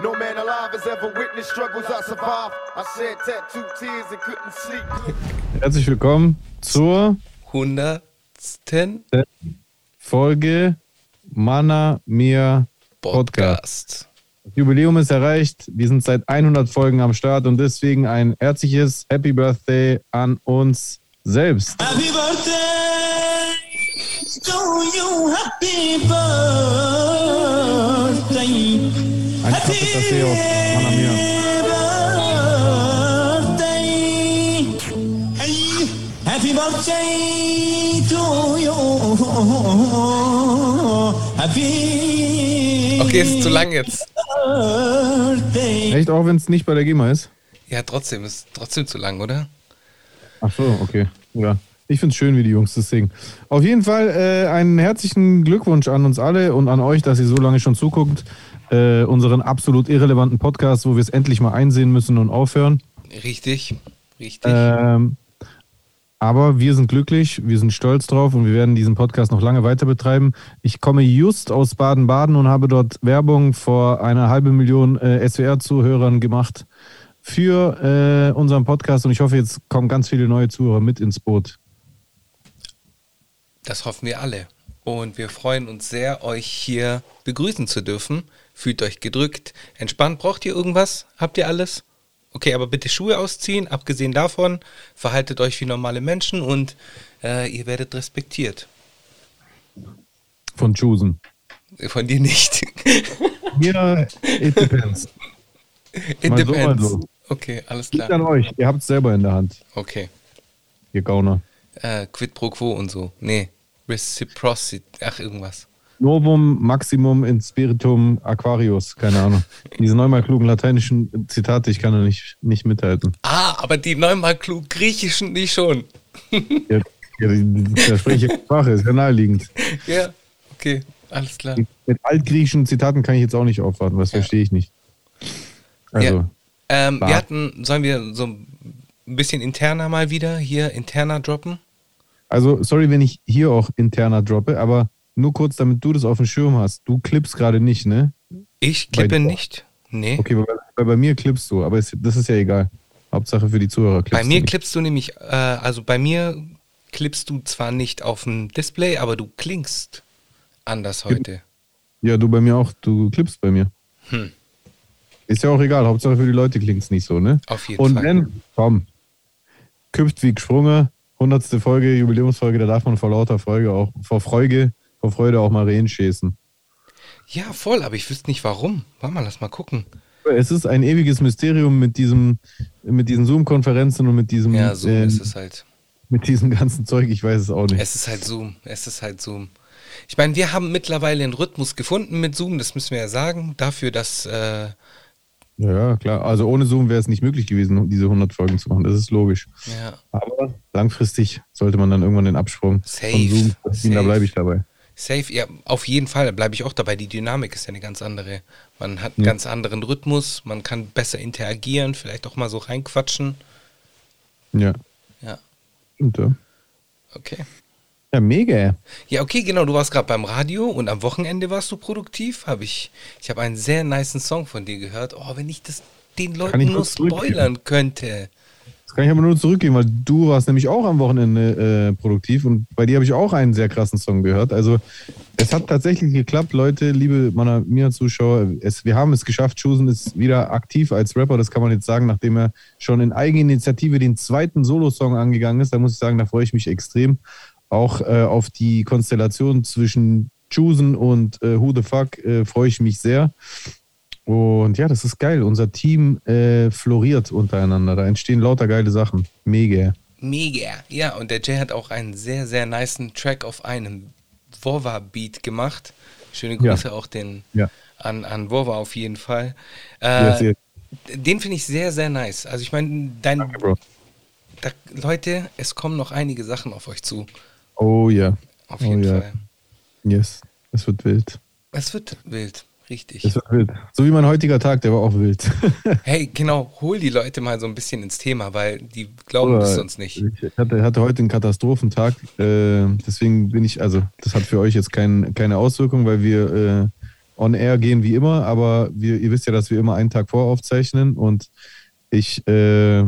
No man alive has ever witnessed struggles I survived. I shed tattooed tears and couldn't sleep. Herzlich willkommen zur hundertsten Folge Mana Mir Podcast. Podcast. Das Jubiläum ist erreicht. Wir sind seit 100 Folgen am Start und deswegen ein herzliches Happy Birthday an uns selbst. Happy birthday to you, happy birthday. Essay auf Mana. Hey, happy birthday to you. Happy Okay, ist zu lang jetzt. birthday. Echt, auch wenn es nicht bei der GEMA ist? Ja, trotzdem, ist trotzdem zu lang, oder? Ach so, okay. Ja. Ich finde es schön, wie die Jungs das singen. Auf jeden Fall äh, einen herzlichen Glückwunsch an uns alle und an euch, dass ihr so lange schon zuguckt. Äh, unseren absolut irrelevanten Podcast, wo wir es endlich mal einsehen müssen und aufhören. Richtig, richtig. Ähm, aber wir sind glücklich, wir sind stolz drauf und wir werden diesen Podcast noch lange weiter betreiben. Ich komme just aus Baden-Baden und habe dort Werbung vor einer halben Million äh, SWR-Zuhörern gemacht für äh, unseren Podcast und ich hoffe, jetzt kommen ganz viele neue Zuhörer mit ins Boot. Das hoffen wir alle. Und wir freuen uns sehr, euch hier begrüßen zu dürfen. Fühlt euch gedrückt, entspannt. Braucht ihr irgendwas? Habt ihr alles? Okay, aber bitte Schuhe ausziehen. Abgesehen davon, verhaltet euch wie normale Menschen und äh, ihr werdet respektiert. Von Choosen. Von dir nicht. Ja, it depends. It Mal so, depends. so. Okay, alles Liegt klar. an euch. Ihr habt es selber in der Hand, Okay. ihr Gauner. Äh, quid pro quo und so. Nee. Reciprocity. Ach, irgendwas. Novum Maximum in Spiritum Aquarius. Keine Ahnung. Diese neunmal klugen lateinischen Zitate, ich kann da nicht, nicht mithalten. Ah, aber die neunmal klug griechischen nicht schon. Ja, ja, die- da spreche ich Sprache, ist ja naheliegend. Ja, okay, alles klar. Mit altgriechischen Zitaten kann ich jetzt auch nicht aufwarten, das verstehe ich nicht. Also, Ja. Ähm, wir hatten, sollen wir so ein bisschen interner mal wieder hier interner droppen? also, sorry, wenn ich hier auch interner droppe, aber nur kurz, damit du das auf dem Schirm hast. Du klippst gerade nicht, ne? Ich Bei klippe dir. nicht. Nee. Okay, weil, weil bei mir klippst du, aber ist, das ist ja egal. Hauptsache für die Zuhörer klippst bei mir du nicht. klippst du nämlich, äh, also bei mir klippst du zwar nicht auf dem Display, aber du klingst anders heute. Ja, du bei mir auch, du klippst bei mir. Hm. Ist ja auch egal, Hauptsache für die Leute klingt es nicht so, ne? Auf jeden Und Fall. wenn, komm, küpft wie gesprungen, hundertste Folge, Jubiläumsfolge, da darf man vor lauter Folge auch, vor Freude, vor Freude auch mal Rehen schießen. Ja, voll, aber ich wüsste nicht warum. Warte mal, lass mal gucken. Es ist ein ewiges Mysterium mit diesem, mit diesen Zoom-Konferenzen und mit diesem, Ja, so ähm, ist es halt. mit diesem ganzen Zeug, ich weiß es auch nicht. Es ist halt Zoom. Es ist halt Zoom. Ich meine, wir haben mittlerweile einen Rhythmus gefunden mit Zoom, das müssen wir ja sagen, dafür, dass äh, Ja, klar. Also ohne Zoom wäre es nicht möglich gewesen, diese 100 Folgen zu machen. Das ist logisch. ja, Aber langfristig sollte man dann irgendwann den Absprung Safe, von Zoom ziehen. Da bleibe ich dabei. Safe, ja, auf jeden Fall, da bleibe ich auch dabei. Die Dynamik ist ja eine ganz andere. Man hat einen Ja. ganz anderen Rhythmus, man kann besser interagieren, vielleicht auch mal so reinquatschen. Ja, Ja, stimmt. Ja, okay. ja mega. Ja, okay, genau, du warst gerade beim Radio und am Wochenende warst du produktiv. Hab ich ich habe einen sehr niceen Song von dir gehört. Oh, wenn ich das den Leuten nur spoilern könnte. Das kann ich aber nur zurückgehen, weil du warst nämlich auch am Wochenende äh, produktiv und bei dir habe ich auch einen sehr krassen Song gehört. Also es hat tatsächlich geklappt, Leute, liebe meiner mir Zuschauer. Es, wir haben es geschafft. Chusen ist wieder aktiv als Rapper. Das kann man jetzt sagen, nachdem er schon in Eigeninitiative den zweiten Solo-Song angegangen ist. Da muss ich sagen, da freue ich mich extrem. Auch äh, auf die Konstellation zwischen Chusen und äh, Who the Fuck äh, freue ich mich sehr. Und ja, das ist geil. Unser Team äh, floriert untereinander. Da entstehen lauter geile Sachen. Mega. Mega. Ja, und der Jay hat auch einen sehr, sehr niceen Track auf einem Vova-Beat gemacht. Schöne Ja. Grüße auch den, Ja. an, an Vova auf jeden Fall. Yes, Äh, yes. Den finde ich sehr, sehr nice. Also ich meine, dein Danke, Bro. da, Leute, es kommen noch einige Sachen auf euch zu. Oh ja. Auf Oh jeden ja. Fall. Yes. Es wird wild. Es wird wild, richtig. Es wird wild. So wie mein heutiger Tag, der war auch wild. Hey, genau, hol die Leute mal so ein bisschen ins Thema, weil die glauben das sonst nicht. Ich hatte, hatte heute einen Katastrophentag. Äh, deswegen bin ich, also das hat für euch jetzt kein, keine Auswirkung, weil wir äh, on air gehen wie immer, aber wir, ihr wisst ja, dass wir immer einen Tag voraufzeichnen und ich, äh,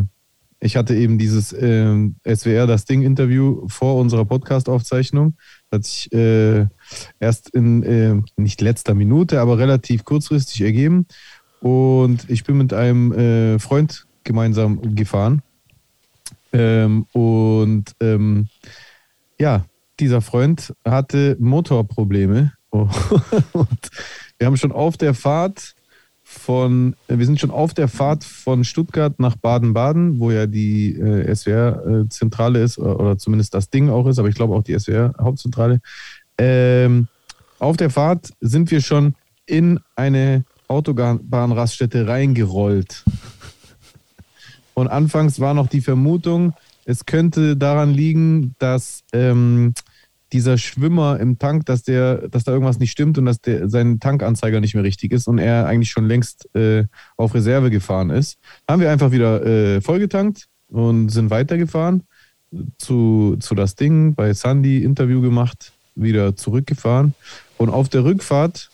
ich hatte eben dieses äh, SWR das Ding Interview vor unserer Podcast-Aufzeichnung. Hat sich äh, erst in äh, nicht letzter Minute, aber relativ kurzfristig ergeben. Und ich bin mit einem äh, Freund gemeinsam gefahren. Ähm, und ähm, ja, dieser Freund hatte Motorprobleme. und wir haben schon auf der Fahrt von, äh, wir sind schon auf der Fahrt von Stuttgart nach Baden-Baden, wo ja die äh, SWR-Zentrale ist, oder, oder zumindest das Ding auch ist, aber ich glaube auch die SWR-Hauptzentrale. Ähm, auf der Fahrt sind wir schon in eine Autobahnraststätte reingerollt. Und anfangs war noch die Vermutung, es könnte daran liegen, dass ähm, dieser Schwimmer im Tank, dass der, dass da irgendwas nicht stimmt und dass der, sein Tankanzeiger nicht mehr richtig ist und er eigentlich schon längst äh, auf Reserve gefahren ist. Haben wir einfach wieder äh, vollgetankt und sind weitergefahren zu, zu das Ding, bei Sandy Interview gemacht, wieder zurückgefahren. Und auf der Rückfahrt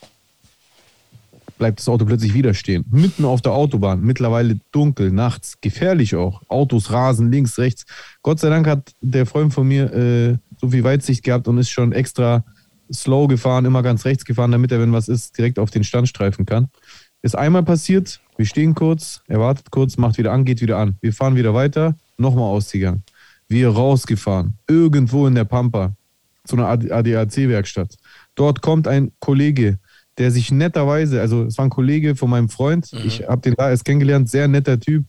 bleibt das Auto plötzlich wieder stehen. Mitten auf der Autobahn, mittlerweile dunkel, nachts, gefährlich auch. Autos rasen links, rechts. Gott sei Dank hat der Freund von mir äh, so viel Weitsicht gehabt und ist schon extra slow gefahren, immer ganz rechts gefahren, damit er, wenn was ist, direkt auf den Stand streifen kann. Ist einmal passiert, wir stehen kurz, er wartet kurz, macht wieder an, geht wieder an. Wir fahren wieder weiter, nochmal ausgegangen. Wir rausgefahren, irgendwo in der Pampa, zu einer ADAC-Werkstatt. Dort kommt ein Kollege, der sich netterweise, also es war ein Kollege von meinem Freund, Mhm. ich habe den da erst kennengelernt, sehr netter Typ,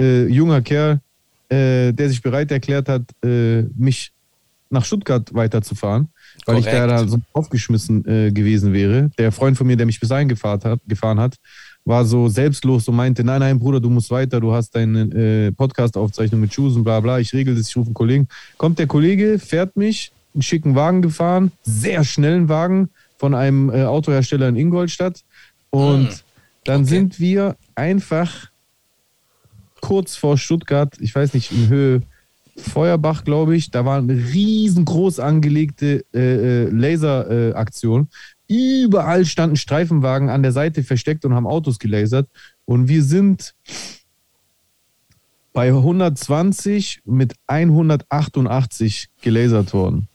äh, junger Kerl, äh, der sich bereit erklärt hat, äh, mich nach Stuttgart weiterzufahren, weil ich da, Korrekt. da so aufgeschmissen äh, gewesen wäre. Der Freund von mir, der mich bis dahin gefahren hat, gefahren hat, war so selbstlos und meinte, nein, nein, Bruder, du musst weiter, du hast deine äh, Podcast-Aufzeichnung mit und bla bla, ich regel das, ich rufe einen Kollegen. Kommt der Kollege, fährt mich, einen schicken Wagen gefahren, sehr schnellen Wagen von einem äh, Autohersteller in Ingolstadt und Hm, dann okay. sind wir einfach kurz vor Stuttgart, ich weiß nicht, in Höhe Feuerbach, glaube ich, da war eine riesengroß angelegte äh, äh, Laseraktion. Überall standen Streifenwagen an der Seite versteckt und haben Autos gelasert. Und wir sind bei 120 mit 188 gelasert worden.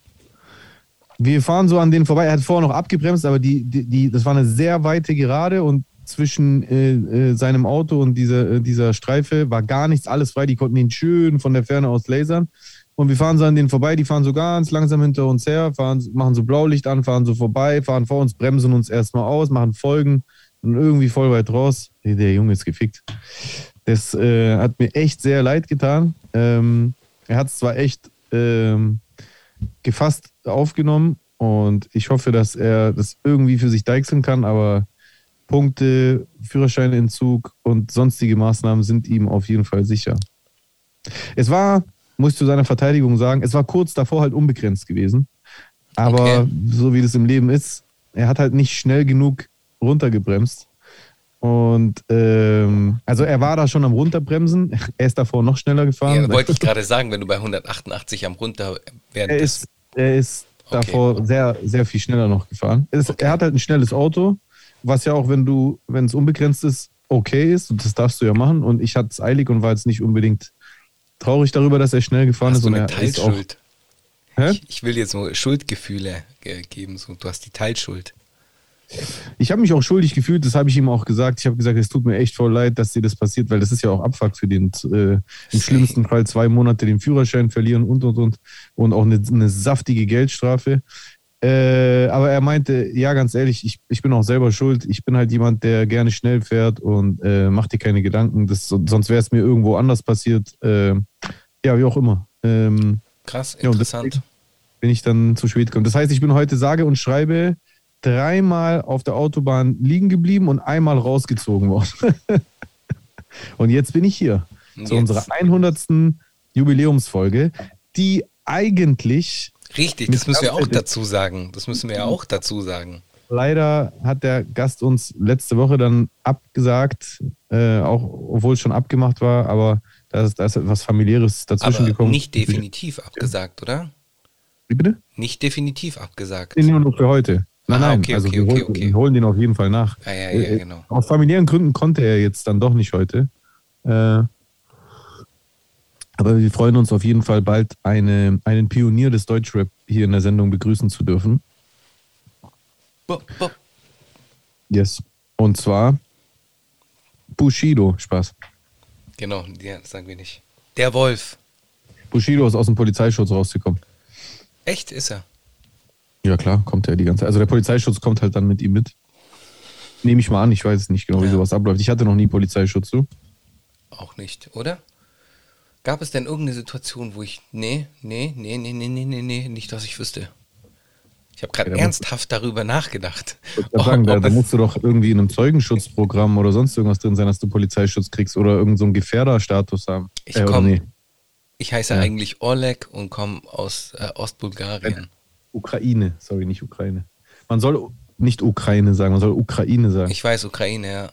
Wir fahren so an denen vorbei. Er hat vorher noch abgebremst, aber die, die, die, das war eine sehr weite Gerade und zwischen äh, äh, seinem Auto und dieser, äh, dieser Streife war gar nichts, alles frei. Die konnten ihn schön von der Ferne aus lasern. Und wir fahren so an denen vorbei, die fahren so ganz langsam hinter uns her, fahren, machen so Blaulicht an, fahren so vorbei, fahren vor uns, bremsen uns erstmal aus, machen Folgen und irgendwie voll weit raus. Hey, der Junge ist gefickt. Das äh, hat mir echt sehr leid getan. Ähm, er hat es zwar echt ähm, gefasst aufgenommen und ich hoffe, dass er das irgendwie für sich deichseln kann, aber Punkte, Führerscheinentzug und sonstige Maßnahmen sind ihm auf jeden Fall sicher. Es war, muss ich zu seiner Verteidigung sagen, es war kurz davor halt unbegrenzt gewesen. Aber Okay. so wie das im Leben ist, er hat halt nicht schnell genug runtergebremst. Und ähm, also er war da schon am Runterbremsen. Er ist davor noch schneller gefahren. Ja, wollte ich gerade sagen, wenn du bei 188 am runter während er ist, er ist Okay. davor sehr, sehr viel schneller noch gefahren. Es, Okay. Er hat halt ein schnelles Auto, was ja auch, wenn du, wenn es unbegrenzt ist, okay ist. Und das darfst du ja machen. Und ich hatte es eilig und war jetzt nicht unbedingt traurig darüber, dass er schnell gefahren hast ist. du Und eine er ist auch? Ich, ich will jetzt nur Schuldgefühle ge- geben. So, du hast die Teilschuld. Ich habe mich auch schuldig gefühlt, das habe ich ihm auch gesagt. Ich habe gesagt, es tut mir echt voll leid, dass dir das passiert, weil das ist ja auch Abfuck für den, äh, im schlimmsten Fall zwei Monate den Führerschein verlieren und und und und auch eine, eine saftige Geldstrafe. Äh, aber er meinte, ja, ganz ehrlich, ich, ich bin auch selber schuld. Ich bin halt jemand, der gerne schnell fährt und äh, macht dir keine Gedanken. Das, sonst wäre es mir irgendwo anders passiert. Äh, ja, wie auch immer. Ähm, Krass, Ja, interessant. deswegen- bin ich dann zu spät gekommen. Das heißt, ich bin heute sage und schreibe dreimal auf der Autobahn liegen geblieben und einmal rausgezogen worden. und jetzt bin ich hier zu unserer 100. Jubiläumsfolge, die eigentlich Richtig, das müssen wir auch dazu sagen. Das müssen wir ja auch dazu sagen. leider hat der Gast uns letzte Woche dann abgesagt, äh, auch obwohl es schon abgemacht war, aber da ist, da ist etwas familiäres dazwischen Aber gekommen. nicht definitiv abgesagt, oder? Wie bitte? Nicht definitiv abgesagt. Nee, nur noch für heute. Nein, Ah, nein, okay, also okay, wir, okay, holen, okay. wir holen den auf jeden Fall nach. Ja, ja, ja, Äh, genau. Aus familiären Gründen konnte er jetzt dann doch nicht heute. Äh, aber wir freuen uns auf jeden Fall bald eine, einen Pionier des Deutschrap hier in der Sendung begrüßen zu dürfen. Bo, bo. Yes. Und zwar Bushido. Spaß. Genau, ja, das sagen wir nicht. Der Wolf. Bushido ist aus dem Polizeischutz rausgekommen. Echt ist er. Ja, klar, kommt er die ganze Zeit. Also der Polizeischutz kommt halt dann mit ihm mit. Nehme ich mal an, ich weiß nicht genau, wie Ja. sowas abläuft. Ich hatte noch nie Polizeischutz, du? Auch nicht, oder? Gab es denn irgendeine Situation, wo ich. Nee, nee, nee, nee, nee, nee, nee, nee, nicht, dass ich wüsste. Ich habe gerade Ja, ernsthaft darüber nachgedacht. Würd sagen, da, ob da musst du doch irgendwie in einem Zeugenschutzprogramm oder sonst irgendwas drin sein, dass du Polizeischutz kriegst oder irgendeinen so Gefährderstatus haben. Ich oder komm- nee, ich heiße Ja. eigentlich Oleg und komme aus äh, Ostbulgarien. Ukraine, sorry, nicht Ukraine. Man soll nicht Ukraine sagen, man soll Ukraine sagen. Ich weiß Ukraine, ja.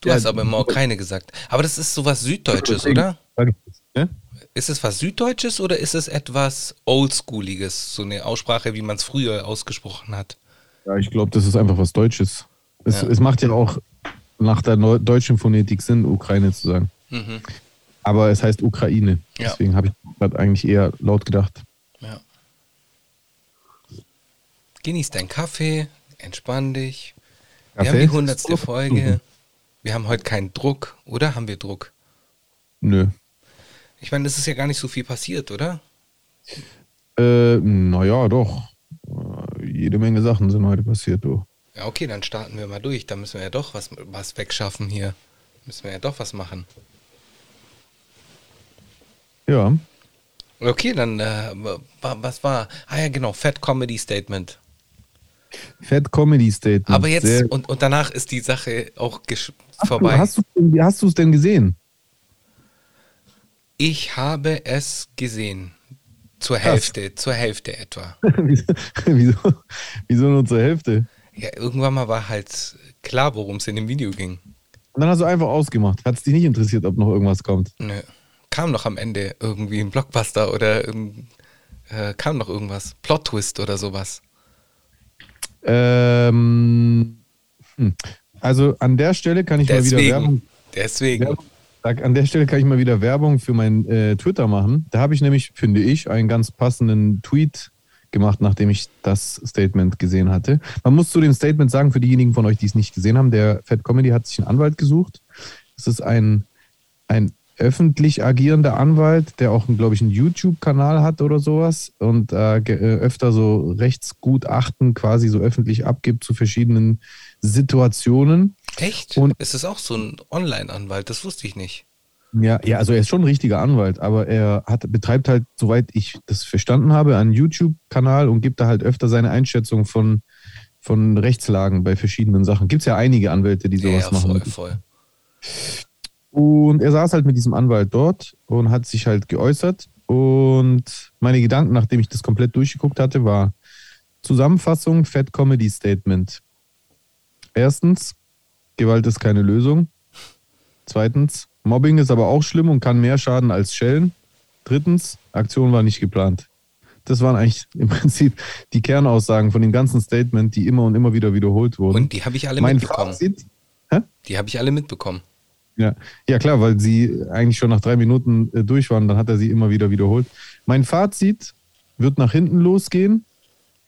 Du Ja, hast aber immer Ukraine gesagt. Aber das ist sowas Süddeutsches, oder? sag ich das, ne? Ist es was Süddeutsches oder ist es etwas Oldschooliges? So eine Aussprache, wie man es früher ausgesprochen hat. Ja, ich glaube, das ist einfach was Deutsches. Es, Ja. es macht ja auch nach der neu- deutschen Phonetik Sinn, Ukraine zu sagen. Mhm. Aber es heißt Ukraine. Ja. Deswegen habe ich gerade eigentlich eher laut gedacht. Ja. Genieß deinen Kaffee, entspann dich. Wir Kaffee? haben die hundertste. Folge. Wir haben heute keinen Druck, oder haben wir Druck? Nö. Ich meine, es ist ja gar nicht so viel passiert, oder? Äh, naja, doch. Jede Menge Sachen sind heute passiert, du. Ja, okay, dann starten wir mal durch. Da müssen wir ja doch was, was wegschaffen hier. Müssen wir ja doch was machen. Ja. Okay, dann, äh, wa- was war? Ah ja, genau, Fat Comedy Statement. Fat Comedy Statement. Aber jetzt, Sehr- und, und danach ist die Sache auch vorbei. Du wie hast du es denn gesehen? Ich habe es gesehen. Zur Hälfte, zur Hälfte etwa. wieso, wieso, nur zur Hälfte? Ja, irgendwann mal war halt klar, worum es in dem Video ging. Und dann hast du einfach ausgemacht. Hat es dich nicht interessiert, ob noch irgendwas kommt? Nö. Kam noch am Ende irgendwie ein Blockbuster oder äh, kam noch irgendwas. Plot-Twist oder sowas. Ähm, hm. Also an der Stelle kann ich mal wieder Werbung. Deswegen. Deswegen. Werbung an der Stelle kann ich mal wieder Werbung für mein äh, Twitter machen. Da habe ich nämlich, finde ich, einen ganz passenden Tweet gemacht, nachdem ich das Statement gesehen hatte. Man muss zu dem Statement sagen, für diejenigen von euch, die es nicht gesehen haben, der Fat Comedy hat sich einen Anwalt gesucht. Es ist ein, ein öffentlich agierender Anwalt, der auch, glaube ich, einen YouTube-Kanal hat oder sowas und äh, äh, öfter so Rechtsgutachten quasi so öffentlich abgibt zu verschiedenen Situationen. Echt? Und- ist es auch so ein Online-Anwalt? Das wusste ich nicht. Ja, ja, also er ist schon ein richtiger Anwalt, aber er hat, betreibt halt, soweit ich das verstanden habe, einen YouTube-Kanal und gibt da halt öfter seine Einschätzung von, von Rechtslagen bei verschiedenen Sachen. Gibt es ja einige Anwälte, die Ja, sowas ja, machen. voll, voll. Und er saß halt mit diesem Anwalt dort und hat sich halt geäußert. Und meine Gedanken, nachdem ich das komplett durchgeguckt hatte, war Zusammenfassung, Fat Comedy Statement. Erstens, Gewalt ist keine Lösung. Zweitens, Mobbing ist aber auch schlimm und kann mehr schaden als Schellen. Drittens, Aktion war nicht geplant. Das waren eigentlich im Prinzip die Kernaussagen von dem ganzen Statement, die immer und immer wieder wiederholt wurden. Und die habe ich alle mein mitbekommen. Fazit, hä? Die habe ich alle mitbekommen. Ja. ja, klar, weil sie eigentlich schon nach drei Minuten äh, durch waren, dann hat er sie immer wieder wiederholt. Mein Fazit wird nach hinten losgehen.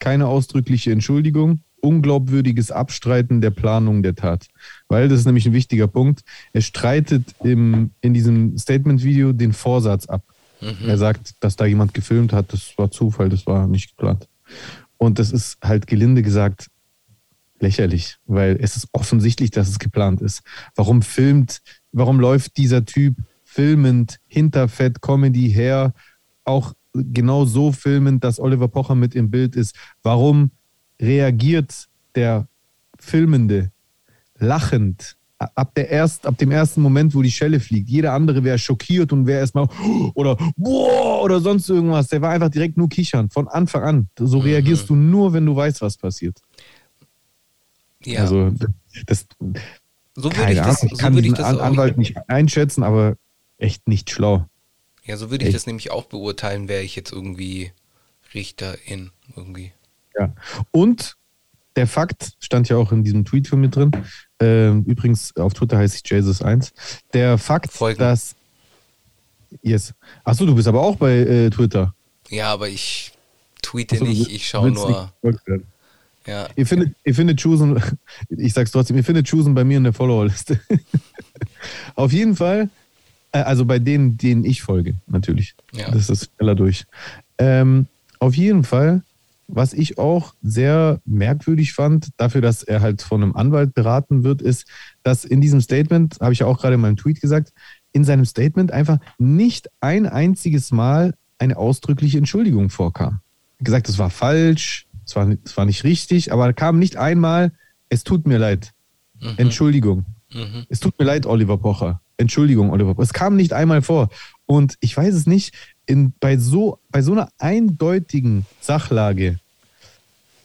Keine ausdrückliche Entschuldigung. Unglaubwürdiges Abstreiten der Planung der Tat. Weil das ist nämlich ein wichtiger Punkt. Er streitet im, in diesem Statement-Video den Vorsatz ab. Er sagt, dass da jemand gefilmt hat, das war Zufall, das war nicht geplant. Und das ist halt gelinde gesagt lächerlich, weil es ist offensichtlich, dass es geplant ist. Warum filmt, warum läuft dieser Typ filmend hinter Fat Comedy her, auch genau so filmend, dass Oliver Pocher mit im Bild ist? Warum reagiert der Filmende lachend ab, der erst, ab dem ersten Moment, wo die Schelle fliegt? Jeder andere wäre schockiert und wäre erstmal oder boah oder sonst irgendwas. Der war einfach direkt nur kichern von Anfang an. So reagierst du nur, wenn du weißt, was passiert. Ja, Also das, so würde ich das, Ahnung, ich so kann diesen das An Anwalt nicht einschätzen, aber echt nicht schlau. ja, so würde ich echt. das nämlich auch beurteilen, wäre ich jetzt irgendwie Richterin irgendwie. Ja. Und der Fakt stand ja auch in diesem Tweet von mir drin. Ähm, übrigens, auf Twitter heißt ich Jesus1. Der Fakt, Folgen. dass. Yes. Achso, du bist aber auch bei äh, Twitter. Ja, aber ich tweete du nicht, ich schaue nur. Ja. Ihr findet, ihr findet Chusen, ich sag's trotzdem, ihr findet Chusen bei mir in der Followerliste. Auf jeden Fall, äh, also bei denen, denen ich folge, natürlich. Ja. Das ist schneller durch. Ähm, auf jeden Fall, was ich auch sehr merkwürdig fand, dafür, dass er halt von einem Anwalt beraten wird, ist, dass in diesem Statement, habe ich ja auch gerade in meinem Tweet gesagt, in seinem Statement einfach nicht ein einziges Mal eine ausdrückliche Entschuldigung vorkam. Gesagt, es war falsch, es war, es war nicht richtig, aber kam nicht einmal, es tut mir leid. Entschuldigung. Mhm. Es tut mir leid, Oliver Pocher. Entschuldigung, Oliver Pocher. Es kam nicht einmal vor. Und ich weiß es nicht, in, bei, so, bei so einer eindeutigen Sachlage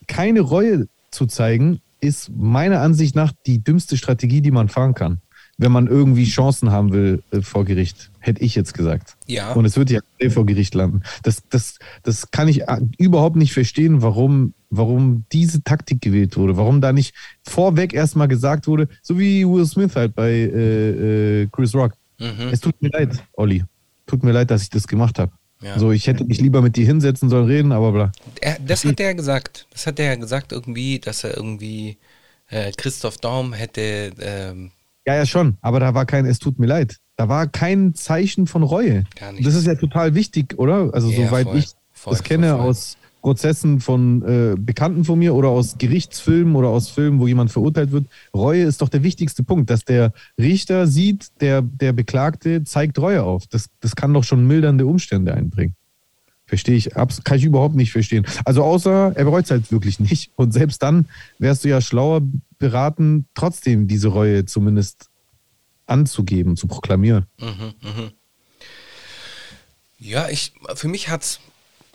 keine Reue zu zeigen, ist meiner Ansicht nach die dümmste Strategie, die man fahren kann. Wenn man irgendwie Chancen haben will äh, vor Gericht, hätte ich jetzt gesagt. Ja. Und es wird ja eh vor Gericht landen. Das, das, das kann ich äh, überhaupt nicht verstehen, warum, warum diese Taktik gewählt wurde. Warum da nicht vorweg erstmal gesagt wurde, so wie Will Smith halt bei äh, äh, Chris Rock. Mhm. Es tut mir leid, Olli. Tut mir leid, dass ich das gemacht habe. Ja. So, ich hätte mich lieber mit dir hinsetzen sollen, reden, aber bla. Er, das hat er ja gesagt. Das hat er ja gesagt irgendwie, dass er irgendwie äh, Christoph Daum hätte. Ähm, Ja, ja, schon. Aber da war kein, es tut mir leid. Da war kein Zeichen von Reue. Gar nichts. Das ist ja total wichtig, oder? Also, Ja, soweit voll. ich Voll, das voll, kenne aus Prozessen von äh, Bekannten von mir oder aus Gerichtsfilmen oder aus Filmen, wo jemand verurteilt wird. Reue ist doch der wichtigste Punkt, dass der Richter sieht, der, der Beklagte zeigt Reue auf. Das, das kann doch schon mildernde Umstände einbringen. Verstehe ich, kann ich überhaupt nicht verstehen. Also außer er bereut es halt wirklich nicht. Und selbst dann wärst du ja schlauer beraten, trotzdem diese Reue zumindest anzugeben, zu proklamieren. mhm, mhm. Ja, ich, für mich hat's, es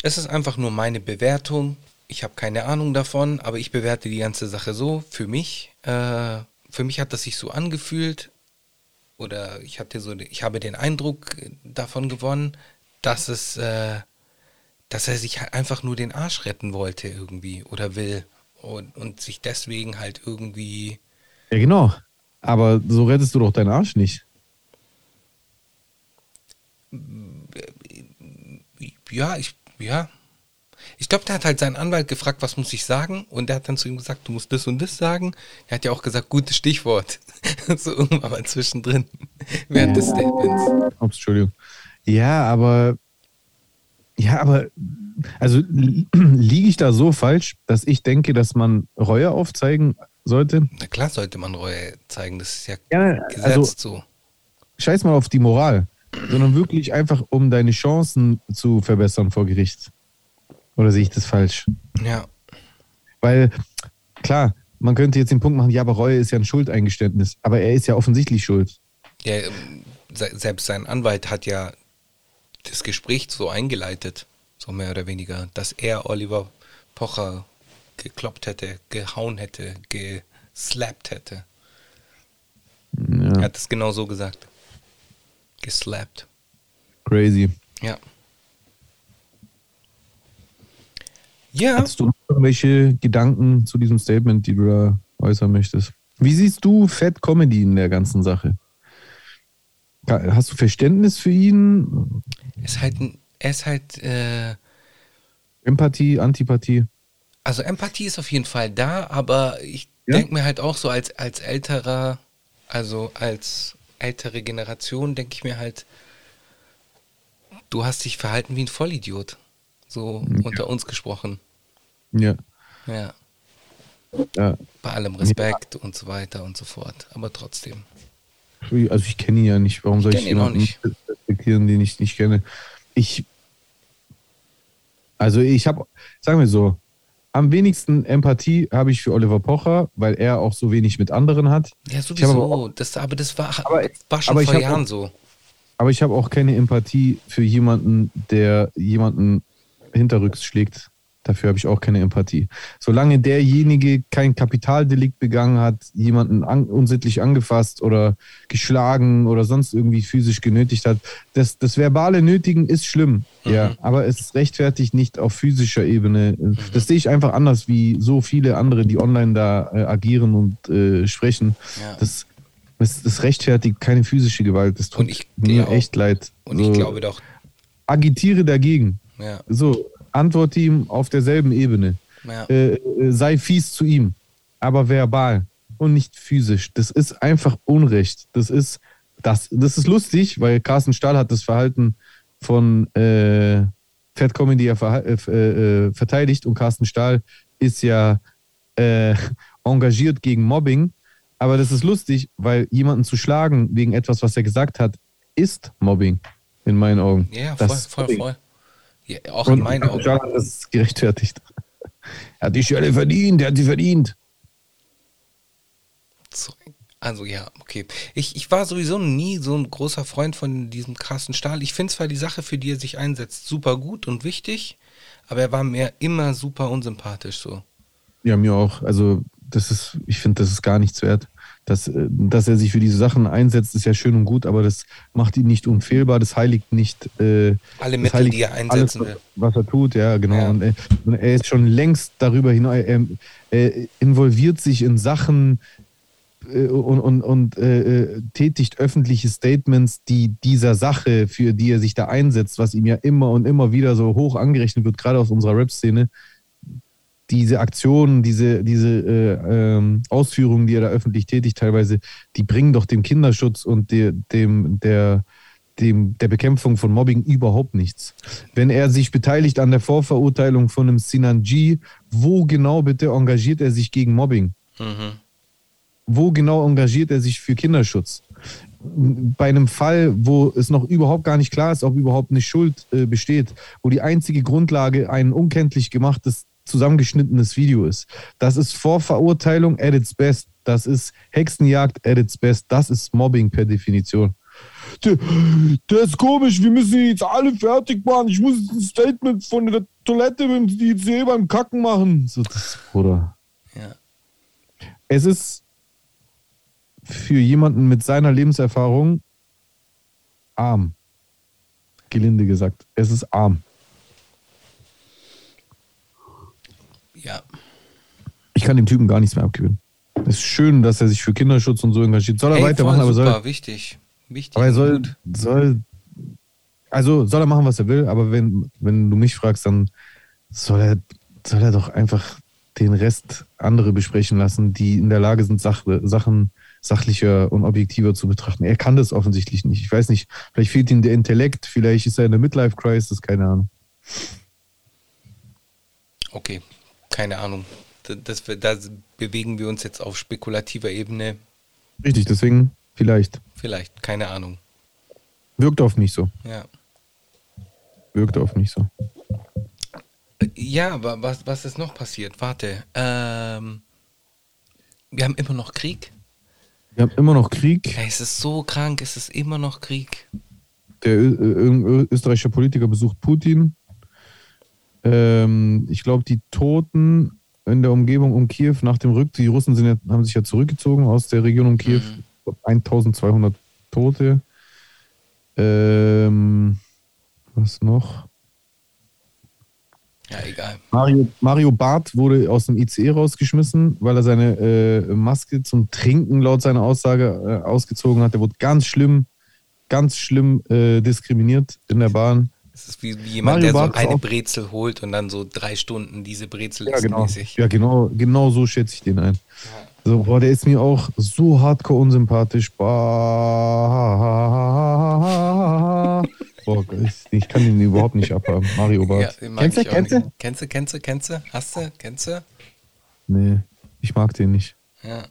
ist einfach nur meine Bewertung. Ich habe keine Ahnung davon, aber ich bewerte die ganze Sache so. Für mich, äh, für mich hat das sich so angefühlt oder ich hatte so, ich habe den Eindruck davon gewonnen, dass es, äh, dass er sich halt einfach nur den Arsch retten wollte irgendwie oder will und, und sich deswegen halt irgendwie Ja, genau. Aber so rettest du doch deinen Arsch nicht. Ja, ich, ja. Ich glaube, der hat halt seinen Anwalt gefragt, was muss ich sagen? Und der hat dann zu ihm gesagt, du musst das und das sagen. Er hat ja auch gesagt, gutes Stichwort. so irgendwann mal zwischendrin, während des Statements. Ups, Entschuldigung. Ja, aber. Ja, aber. Also li- liege ich da so falsch, dass ich denke, dass man Reue aufzeigen sollte? Na klar sollte man Reue zeigen, das ist ja, Ja, gesetzt also so. scheiß mal auf die Moral, sondern wirklich einfach, um deine Chancen zu verbessern vor Gericht. Oder sehe ich das falsch? Ja, Weil, klar, man könnte jetzt den Punkt machen, ja, aber Reue ist ja ein Schuldeingeständnis. Aber er ist ja offensichtlich schuld. ja ähm, se- selbst sein Anwalt hat ja das Gespräch so eingeleitet, so mehr oder weniger, dass er Oliver Pocher gekloppt hätte, gehauen hätte, geslappt hätte. Er Ja, hat es genau so gesagt. Geslappt. crazy. Ja. Ja, Hast du noch irgendwelche Gedanken zu diesem Statement, die du da äußern möchtest? Wie siehst du Fat Comedy in der ganzen Sache? Hast du Verständnis für ihn? er ist halt, er ist halt, äh, Empathie, Antipathie? also Empathie ist auf jeden Fall da, aber ich Ja? denke mir halt auch so als, als älterer, also als ältere Generation, denke ich mir halt, du hast dich verhalten wie ein Vollidiot. So unter uns gesprochen. Ja. Ja. ja. Bei allem Respekt und so weiter und so fort. Aber trotzdem. Also ich kenne ihn ja nicht. Warum soll Ich ich, kenn ihn auch jemanden nicht. respektieren, den ich nicht kenne? Ich, also ich habe, sagen wir so, am wenigsten Empathie habe ich für Oliver Pocher, weil er auch so wenig mit anderen hat. Ja, habe aber sowieso. Das, aber das war, Aber- war schon vor Jahren auch- so. Aber ich habe auch keine Empathie für jemanden, der jemanden hinterrücks schlägt, Dafür habe ich auch keine Empathie. Solange derjenige kein Kapitaldelikt begangen hat, jemanden an, unsittlich angefasst oder geschlagen oder sonst irgendwie physisch genötigt hat, das, das verbale Nötigen ist schlimm, ja, aber es rechtfertigt nicht auf physischer Ebene. Das sehe ich einfach anders wie so viele andere, die online da äh, agieren und äh, sprechen. Ja. Das, das, das rechtfertigt keine physische Gewalt. Das tut Und ich mir echt leid. Und ich So, glaube doch, agitiere dagegen. ja, So, antworte ihm auf derselben Ebene. ja. Äh, äh, sei fies zu ihm, aber verbal und nicht physisch. Das ist einfach Unrecht. Das ist, das, das ist lustig, weil Carsten Stahl hat das Verhalten von äh, Fat Comedy ja verha- äh, äh, verteidigt und Carsten Stahl ist ja äh, engagiert gegen Mobbing. Aber das ist lustig, weil jemanden zu schlagen wegen etwas, was er gesagt hat, ist Mobbing in meinen Augen. Ja, Das voll, voll, voll. Ja, auch Und in meinen Augen. Hat das gerechtfertigt. Er hat die Stelle verdient, er hat sie verdient. So, Also ja, okay. Ich, ich war sowieso nie so ein großer Freund von diesem Carsten Stahl. Ich finde zwar die Sache, für die er sich einsetzt, super gut und wichtig, aber er war mir immer super unsympathisch so. Ja, mir auch. Also, das ist, ich finde, das ist gar nichts wert. Dass, äh, dass er sich für diese Sachen einsetzt, ist ja schön und gut, aber das macht ihn nicht unfehlbar, das heiligt nicht äh, Alle Mittel, die er einsetzen alles, will. Was er tut, ja, genau. Ja. Und, er, und er ist schon längst darüber hinaus, er, er involviert sich in Sachen äh, und, und, und äh, äh, tätigt öffentliche Statements, die dieser Sache, für die er sich da einsetzt, was ihm ja immer und immer wieder so hoch angerechnet wird, gerade aus unserer Rap-Szene, diese Aktionen, diese, diese äh, ähm, Ausführungen, die er da öffentlich tätigt, teilweise, die bringen doch dem Kinderschutz und der, dem, der, dem, der Bekämpfung von Mobbing überhaupt nichts. Wenn er sich beteiligt an der Vorverurteilung von einem Sinan G, wo genau bitte engagiert er sich gegen Mobbing? Mhm. wo genau engagiert er sich für Kinderschutz? Bei einem Fall, wo es noch überhaupt gar nicht klar ist, ob überhaupt eine Schuld äh, besteht, wo die einzige Grundlage ein unkenntlich gemachtes, zusammengeschnittenes Video ist. Das ist Vorverurteilung at its best. Das ist Hexenjagd at its best. Das ist Mobbing per Definition. Der, ist komisch, wir müssen ihn jetzt alle fertig machen. Ich muss ein Statement von der Toilette mit dem IC beim Kacken machen. So, das, Bruder Ja. es ist für jemanden mit seiner Lebenserfahrung arm. Gelinde gesagt. Es ist arm. Ja. Ich kann dem Typen gar nichts mehr abgewinnen. Es ist schön, dass er sich für Kinderschutz und so engagiert. Soll er Ey, weitermachen, aber soll, wichtig. Wichtig. aber er soll, soll, also soll er machen, was er will, aber wenn, wenn du mich fragst, dann soll er, soll er doch einfach den Rest andere besprechen lassen, die in der Lage sind, Sach, Sachen sachlicher und objektiver zu betrachten. Er kann das offensichtlich nicht. Ich weiß nicht, vielleicht fehlt ihm der Intellekt, vielleicht ist er in der Midlife-Crisis, keine Ahnung. Okay, keine Ahnung. Das, wir- da bewegen wir uns jetzt auf spekulativer Ebene. Richtig, deswegen vielleicht. Vielleicht, keine Ahnung. Wirkt auf mich so. Ja. Wirkt auf mich so. Ja, aber was, was ist noch passiert? Warte. Ähm, wir haben immer noch Krieg. Wir haben immer noch Krieg. Ey, es ist so krank, es ist immer noch Krieg. Der Ö Ö österreichische Politiker besucht Putin. Ähm, ich glaube, die Toten in der Umgebung um Kiew nach dem Rückzug, die Russen sind haben sich ja zurückgezogen aus der Region um Kiew. Mhm. Ich glaub, 1200 Tote. Ähm, was noch? Ja, egal. Mario, Mario Barth wurde aus dem ICE rausgeschmissen, weil er seine äh, Maske zum Trinken laut seiner Aussage äh, ausgezogen hat. Er wurde ganz schlimm, ganz schlimm äh, diskriminiert in der Bahn. Es ist wie, wie jemand, Mario der so Barth ist eine Brezel holt und dann so drei Stunden diese Brezel Ja, genau. mäßig. Ja, genau, genau so schätze ich den ein. So, boah, der ist mir auch so hardcore unsympathisch. Boah, ich- kann ihn überhaupt nicht abhaben. Mario Ja, Barth. den mag kennst du, kennst du? Kennst du, kennst du, kennst du? Hast du? Kennst du? Nee, ich mag den nicht. Ja.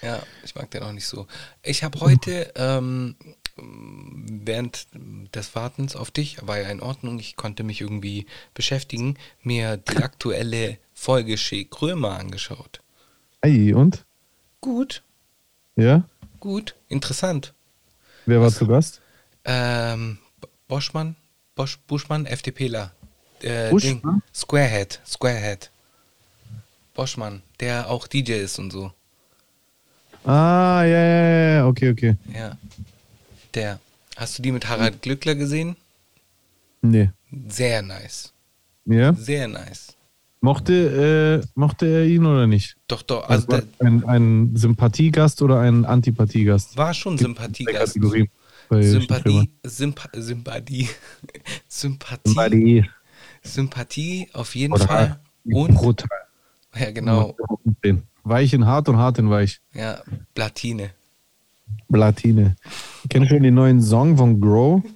Ja, ich mag den auch nicht so. Ich habe heute ähm, während des Wartens auf dich, war ja in Ordnung, ich konnte mich irgendwie beschäftigen, mir die aktuelle Folge Shea Krömer angeschaut. Ey, und? Gut, Ja? gut, interessant. Wer war zu Gast? Ähm, Boschmann, Bosch, Buschmann, FDPler. äh, Ding? Squarehead, Squarehead. Boschmann, der auch DJ ist und so. Ah, ja, ja, ja, ja, okay, okay. Ja. Der. Hast du die mit Harald Glückler gesehen? Nee. Sehr nice. Ja? Sehr nice. Mochte, äh, mochte er ihn oder nicht? Doch, doch. Also war der ein, ein Sympathiegast oder ein Antipathiegast? war schon Sympathiegast. Sympathie, Sympa Sympathie, Sympathie, Sympathie. Sympathie auf jeden Oder Fall. Und, brutal. ja genau, Weich in hart und hart in weich. ja, Platine. Platine. Kennst du schon den neuen Song von Grow?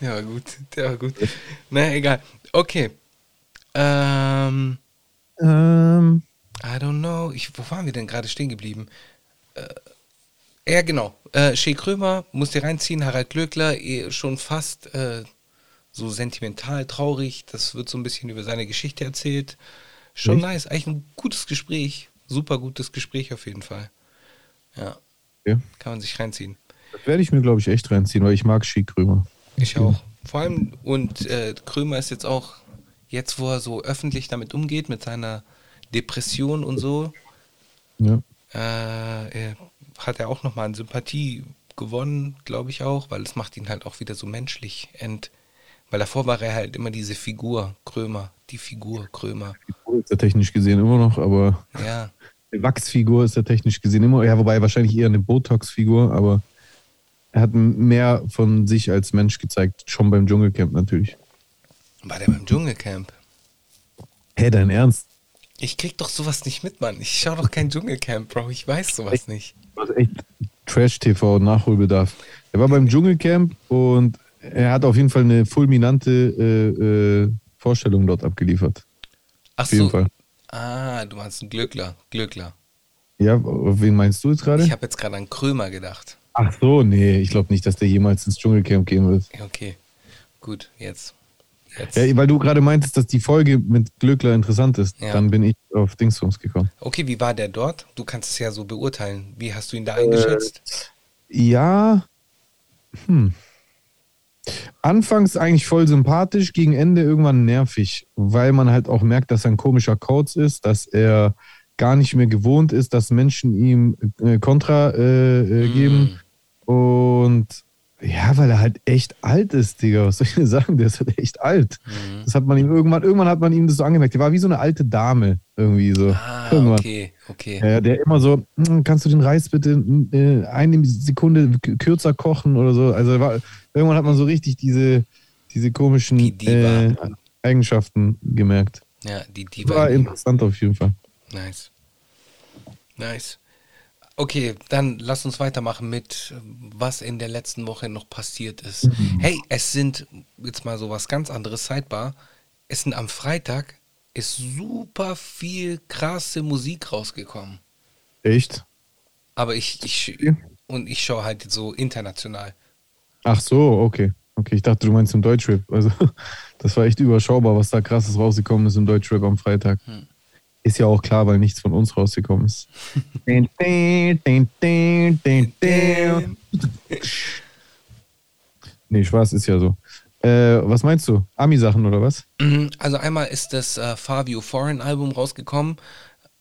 Der war gut, der war gut. Na, egal. Okay. Ähm, Ähm, I don't know. Ich, wo waren wir denn gerade stehen geblieben? Äh, ja, genau. Äh, Shea Krömer, dir reinziehen. Harald Glöckler, eh schon fast äh, so sentimental, traurig. Das wird so ein bisschen über seine Geschichte erzählt. Schon Echt? nice. Eigentlich ein gutes Gespräch. Super gutes Gespräch auf jeden Fall. Ja, ja. kann man sich reinziehen. Das werde ich mir, glaube ich, echt reinziehen, weil ich mag Chic Krömer. Ich auch. Vor allem, und äh, Krömer ist jetzt auch, jetzt wo er so öffentlich damit umgeht, mit seiner Depression und so, Ja. äh, er- hat er auch nochmal an Sympathie gewonnen, glaube ich auch, weil es macht ihn halt auch wieder so menschlich. Ent, weil davor war er halt immer diese Figur, Krömer, die Figur, Krömer. Ist er technisch gesehen immer noch, aber Ja, Wachsfigur ist er technisch gesehen immer. Ja, wobei wahrscheinlich eher eine Botox-Figur, aber er hat mehr von sich als Mensch gezeigt, schon beim Dschungelcamp natürlich. war der beim Dschungelcamp? Hä, dein Ernst? Ich krieg doch sowas nicht mit, Mann. Ich schau doch kein Dschungelcamp, Bro. Ich weiß sowas nicht. Was echt Trash-TV Nachholbedarf. Er war beim Dschungelcamp und er hat auf jeden Fall eine fulminante äh, äh, Vorstellung dort abgeliefert. Ach Auf jeden so. Fall. Ah, du meinst einen Glückler. Glückler. Ja, wen meinst du jetzt gerade? Ich habe jetzt gerade an Krömer gedacht. Ach so, nee, ich glaube nicht, dass der jemals ins Dschungelcamp gehen wird. Okay, gut, jetzt. jetzt. Ja, weil du gerade meintest, dass die Folge mit Glückler interessant ist, Ja. dann bin ich auf Dingsbums gekommen. Okay, wie war der dort? Du kannst es ja so beurteilen. Wie hast du ihn da eingeschätzt? Ja, hm. Anfangs eigentlich voll sympathisch, gegen Ende irgendwann nervig, weil man halt auch merkt, dass er ein komischer Coach ist, dass er gar nicht mehr gewohnt ist, dass Menschen ihm äh, Kontra äh, äh, geben. Und ja, weil er halt echt alt ist, Digga. Was soll ich denn sagen? Der ist halt echt alt. Mhm. Das hat man ihm irgendwann, irgendwann hat man ihm das so angemerkt. Der war wie so eine alte Dame irgendwie so. Ah, irgendwann. okay, okay. Ja, der immer so, "Hm, kannst du den Reis bitte äh, eine Sekunde kürzer kochen oder so. Also war, irgendwann hat man so richtig diese, diese komischen Die äh, Eigenschaften gemerkt. Ja, die War Diva. interessant auf jeden Fall. Nice. Nice. Okay, dann lass uns weitermachen mit, was in der letzten Woche noch passiert ist. Hey, es sind, jetzt mal so was ganz anderes, Sidebar, es sind am Freitag, ist super viel krasse Musik rausgekommen. Echt? Aber ich, ich, und ich schaue halt so international. Ach so, okay. Okay, ich dachte, du meinst im Deutschrap. Also, das war echt überschaubar, was da krasses rausgekommen ist im Deutschrap am Freitag. Hm. Ist ja auch klar, weil nichts von uns rausgekommen ist. Nee, Spaß ist ja so. Äh, was meinst du? Ami-Sachen oder was? Mhm, Also einmal ist das äh, Fabio Foreign Album rausgekommen.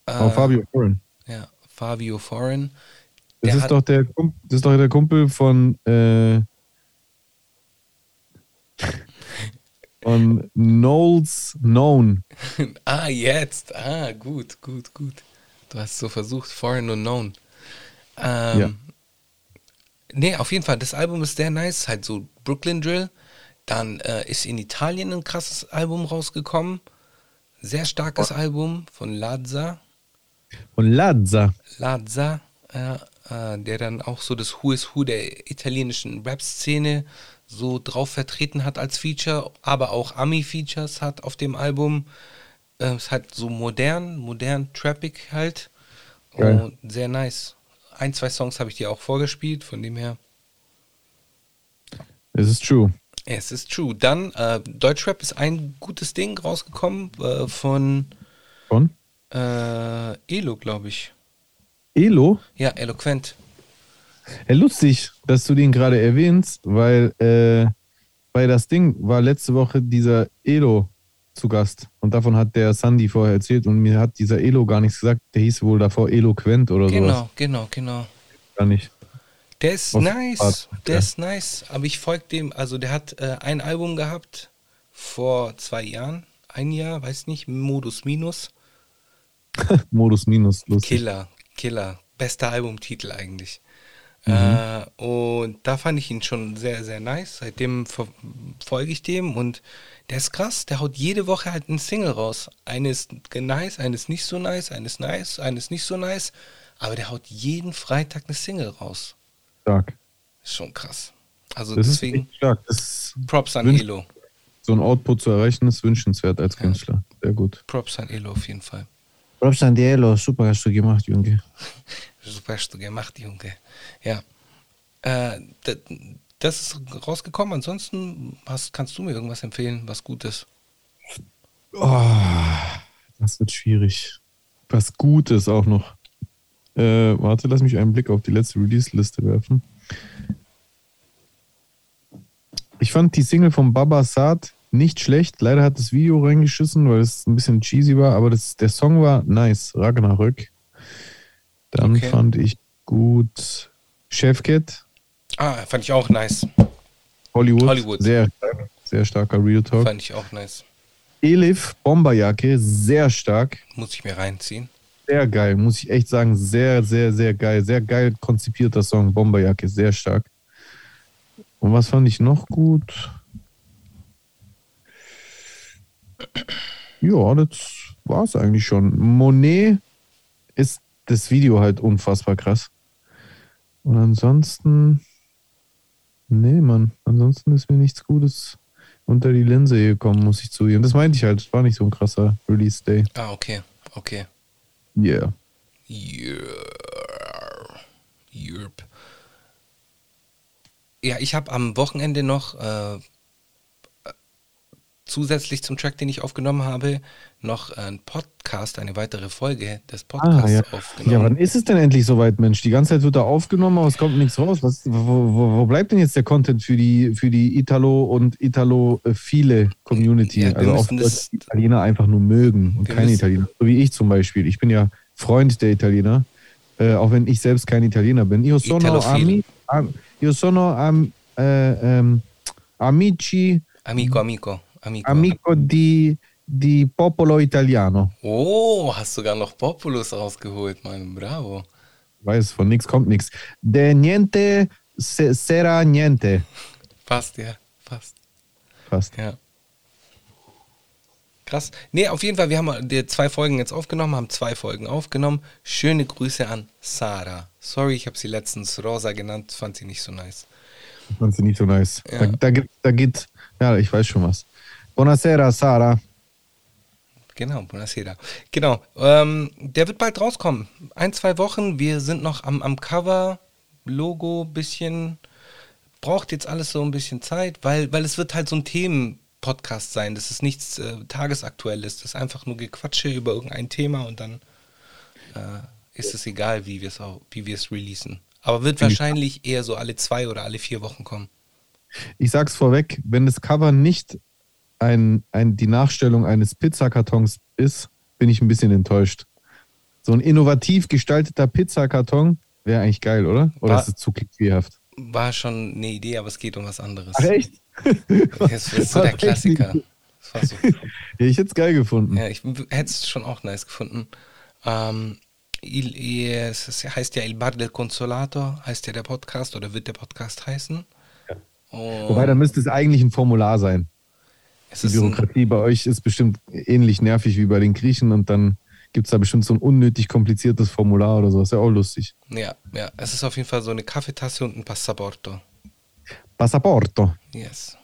Äh, Oh, Fabio Foreign. Ja, Fabio Foreign. Das ist, doch der, Kump- das ist doch der Kumpel von, äh, von Knowles Known. ah, jetzt. Ah, gut, gut, gut. Du hast so versucht, Foreign Unknown. Ähm, Ja. Nee, auf jeden Fall, das Album ist sehr nice, halt so Brooklyn Drill. Dann äh, ist in Italien ein krasses Album rausgekommen. Sehr starkes Album von Lazza. Von Lazza. Lazza, ja, äh, der dann auch so das Who is Who der italienischen Rap-Szene so drauf vertreten hat als Feature, aber auch Ami-Features hat auf dem Album. Äh, ist halt so modern, modern, trappig halt. Geil. Und sehr nice. Ein, zwei Songs habe ich dir auch vorgespielt, von dem her. Es ist true. Es ist true. Dann, äh, Deutschrap ist ein gutes Ding rausgekommen äh, von Von? äh, Elo, glaube ich. Elo? Ja, eloquent. Ja, lustig, dass du den gerade erwähnst, weil äh, bei das Ding war letzte Woche dieser Elo zu Gast. Und davon hat der Sandy vorher erzählt und mir hat dieser Elo gar nichts gesagt. Der hieß wohl davor Eloquent oder sowas. Genau, genau, genau. Gar nicht. Der ist Auf nice. Art, Der ja. ist nice. Aber ich folge dem, also der hat äh, ein Album gehabt vor zwei Jahren. Ein Jahr, weiß nicht, Modus Minus. Modus Minus, lustig. Killer, Killer. Bester Albumtitel eigentlich. Äh, und da fand ich ihn schon sehr, sehr nice. Seitdem folge ich dem und der ist krass. Der haut jede Woche halt einen Single raus. Eine ist nice, eine ist nicht so nice, eine ist nice, eine ist nicht so nice. Aber der haut jeden Freitag eine Single raus. Stark. Ist schon krass. Also Das deswegen ist echt stark. Das ist, Props an Elo. so ein Output zu erreichen, ist wünschenswert als Künstler. Sehr gut. Props an Elo auf jeden Fall. Props an Elo, super hast du gemacht, Junge. Super gemacht, Junge. Ja. Äh, das ist rausgekommen. Ansonsten was, kannst du mir irgendwas empfehlen, was gut ist. Oh, das wird schwierig. Was Gutes auch noch. Äh, warte, lass mich einen Blick auf die letzte Release-Liste werfen. Ich fand die Single von Baba Saad nicht schlecht. Leider hat das Video reingeschissen, weil es ein bisschen cheesy war, aber das, der Song war nice. Ragnarök. Dann Okay. fand ich gut Chefcat, Ah, fand ich auch nice. Hollywood. Hollywood. Sehr, sehr starker Real Talk. Fand ich auch nice. Elif, Bomberjacke, sehr stark. Muss ich mir reinziehen. Sehr geil, muss ich echt sagen. Sehr, sehr, sehr geil. Sehr geil konzipierter Song. Bomberjacke, sehr stark. Und was fand ich noch gut? Ja, das war's eigentlich schon. Monet ist das Video halt unfassbar krass. Und ansonsten, nee, Mann, ansonsten ist mir nichts Gutes unter die Linse gekommen, muss ich zugeben. Das meinte ich halt, es war nicht so ein krasser Release-Day. Ah, okay. Okay. Yeah. Yeah. Europe. Ja, ich habe am Wochenende noch äh, zusätzlich zum Track, den ich aufgenommen habe, noch einen Podcast, eine weitere Folge des Podcasts Ah, ja. aufgenommen. Ja, wann ist es denn endlich soweit, Mensch? Die ganze Zeit wird da aufgenommen, aber es kommt nichts raus. Was, wo, wo, wo bleibt denn jetzt der Content für die, für die Italo- und Italo-viele Community? Ja, also auch das- die Italiener einfach nur mögen und keine müssen- Italiener. So wie ich zum Beispiel. Ich bin ja Freund der Italiener, äh, auch wenn ich selbst kein Italiener bin. Io sono, ami, am, io sono am, äh, ähm, amici, Amico, amico, amico. amico di, di popolo italiano. Oh, hast sogar noch Populus rausgeholt, Mann. Bravo. Weiß, von nichts kommt nichts. De niente se, sera niente. Fast, ja. Fast. Fast. Ja. Krass. Nee, auf jeden Fall, wir haben die zwei Folgen jetzt aufgenommen, haben zwei Folgen aufgenommen. Schöne Grüße an Sarah. Sorry, ich habe sie letztens Rosa genannt, fand sie nicht so nice. Fand sie nicht so nice. Ja. Da, da, da geht, ja, ich weiß schon was. Buonasera, Sara. Genau, Buonasera. Genau, ähm, der wird bald rauskommen. Ein, zwei Wochen. Wir sind noch am, am Cover, Logo, bisschen. Braucht jetzt alles so ein bisschen Zeit, weil, weil es wird halt so ein Themen-Podcast sein. Das ist nichts äh, Tagesaktuelles. Das ist einfach nur Gequatsche über irgendein Thema und dann äh, ist es egal, wie wir es auch, wie wir es releasen. Aber wird wahrscheinlich eher so alle zwei oder alle vier Wochen kommen. Ich sag's vorweg, wenn das Cover nicht ein, ein, die Nachstellung eines Pizzakartons ist, bin ich ein bisschen enttäuscht. So ein innovativ gestalteter Pizzakarton wäre eigentlich geil, oder? Oder War- ist es zu klischeehaft? War schon eine Idee, aber es geht um was anderes. echt? Das ist so der Klassiker. Das war so Ja, ich hätte es geil gefunden. Ja, ich hätte es schon auch nice gefunden. Ähm, il, es heißt ja Il Bar del Consolato, heißt ja der Podcast oder wird der Podcast heißen. Und Wobei, da müsste es eigentlich ein Formular sein. Es Die Bürokratie bei euch ist bestimmt ähnlich nervig wie bei den Griechen und dann gibt es da bestimmt so ein unnötig kompliziertes Formular oder so. Ist ja auch lustig. ja, ja, es ist auf jeden Fall so eine Kaffeetasse und ein Passaporto. Passaporto. Yes.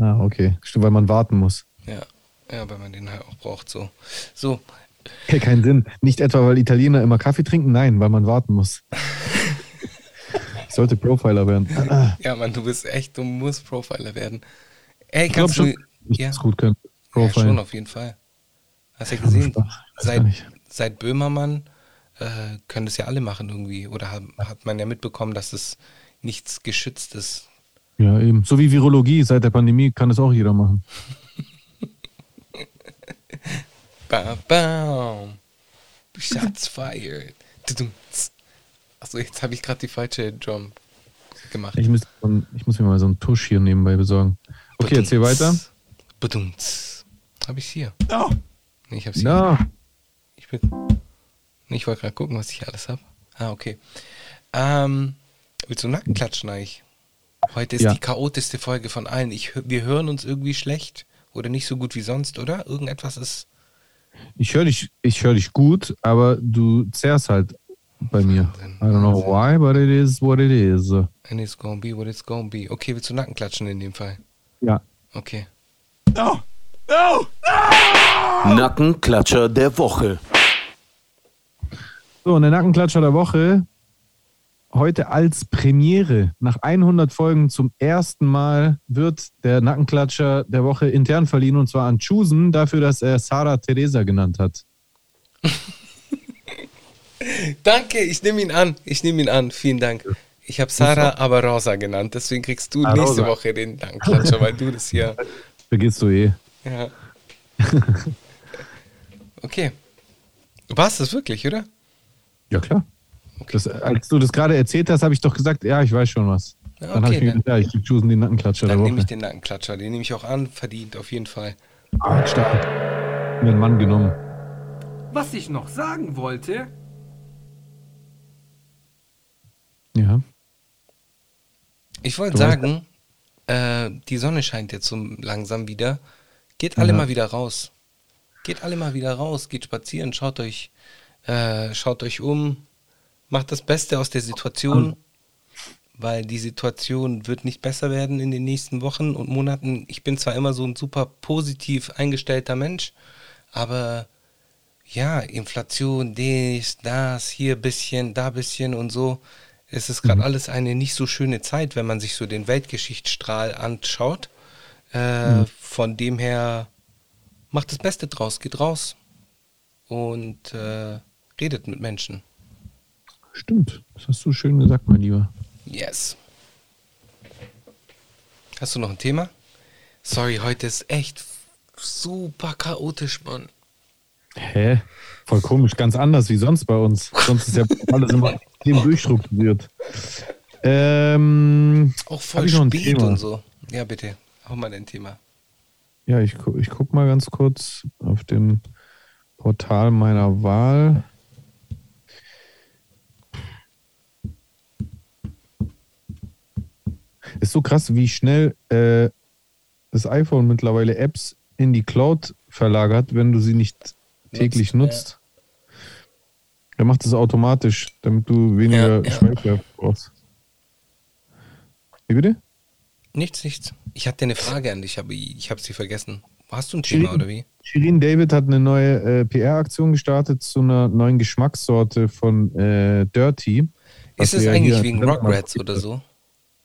Ah, okay. Stimmt, weil man warten muss. Ja, ja, weil man den halt auch braucht. So, so Hey, keinen Sinn. Nicht etwa, weil Italiener immer Kaffee trinken, nein, weil man warten muss. ich sollte Profiler werden. ja, Mann, du bist echt, du musst Profiler werden. Ey, kannst schon, du. Ich Ja, das gut können. ja, schon auf jeden Fall. Hast ja gesehen, seit, seit Böhmermann äh, können das ja alle machen irgendwie. Oder haben, hat man ja mitbekommen, dass es nichts Geschütztes Ja, eben. So wie Virologie seit der Pandemie kann es auch jeder machen. Bam, bam. Shots fired. Achso, jetzt habe ich gerade die falsche Drum gemacht. Ich muss, ich muss mir mal so einen Tusch hier nebenbei besorgen. Okay, erzähl weiter. Badumts. Habe ich hier? Oh. Nee, ich hab's hier. Ja, Ich, bin, ich wollte gerade gucken, was ich hier alles habe. Ah, okay. Ähm, willst du Nacken klatschen eigentlich? Heute ist Ja. die chaotischste Folge von allen. Ich, wir hören uns irgendwie schlecht oder nicht so gut wie sonst, oder? Irgendetwas ist. ich höre dich, ich höre dich gut, aber du zerrst halt bei mir. I don't know why, but it is what it is. And it's gonna be what it's gonna be. Okay, willst du Nacken klatschen in dem Fall? Ja. Okay. No. No. Nackenklatscher der Woche. So, und der Nackenklatscher der Woche. Heute als Premiere. Nach 100 Folgen zum ersten Mal wird der Nackenklatscher der Woche intern verliehen und zwar an Chusen dafür, dass er Sarah Teresa genannt hat. Danke, ich nehme ihn an. Ich nehme ihn an. Vielen Dank. Ich habe Sarah aber Rosa genannt, deswegen kriegst du Ah, nächste Rosa. Woche den Nackenklatscher, weil du das hier. Vergisst du eh. Ja. Okay. Du warst das wirklich, oder? Ja, klar. Das, als du das gerade erzählt hast, habe ich doch gesagt, ja, ich weiß schon was. Ja, dann habe ich okay, mir gedacht, ja, ich gebe Chusen den Nackenklatscher Dann nehme ich den Nackenklatscher. Den nehme ich auch an. Verdient, auf jeden Fall. Ah, stark. Mir einen Mann genommen. Was ich noch sagen wollte, Ja. Ich wollte sagen, äh, die Sonne scheint jetzt so langsam wieder. Geht alle Ja. mal wieder raus. Geht alle mal wieder raus, geht spazieren, schaut euch, äh, schaut euch um, macht das Beste aus der Situation, weil die Situation wird nicht besser werden in den nächsten Wochen und Monaten. Ich bin zwar immer so ein super positiv eingestellter Mensch, aber ja, Inflation, dies, das, hier bisschen, da bisschen und so. Es ist gerade alles eine nicht so schöne Zeit, wenn man sich so den Weltgeschichtsstrahl anschaut. Äh, Von dem her macht das Beste draus, geht raus und äh, redet mit Menschen. Stimmt. Das hast du schön gesagt, mein Lieber. Yes. Hast du noch ein Thema? Sorry, heute ist echt super chaotisch, Mann. Hä? Voll komisch, ganz anders wie sonst bei uns. Sonst ist ja alles immer extrem durchstrukturiert. Ähm, Auch voll ein spät Thema? und so. Ja, bitte. Hau mal dein Thema. ja, ich, gu- ich guck mal ganz kurz auf dem Portal meiner Wahl. Ist so krass, wie schnell äh, das iPhone mittlerweile Apps in die Cloud verlagert, wenn du sie nicht täglich Nutzt, nutzt. Der macht das automatisch, damit du weniger Ja. Speicher brauchst. Wie bitte? Nichts, nichts. Ich hatte eine Frage an dich, aber ich habe sie vergessen. Hast du ein Thema oder wie? Shirin David hat eine neue äh, PR-Aktion gestartet zu einer neuen Geschmackssorte von äh, Dirty. Ist es eigentlich wegen Rugrats oder so?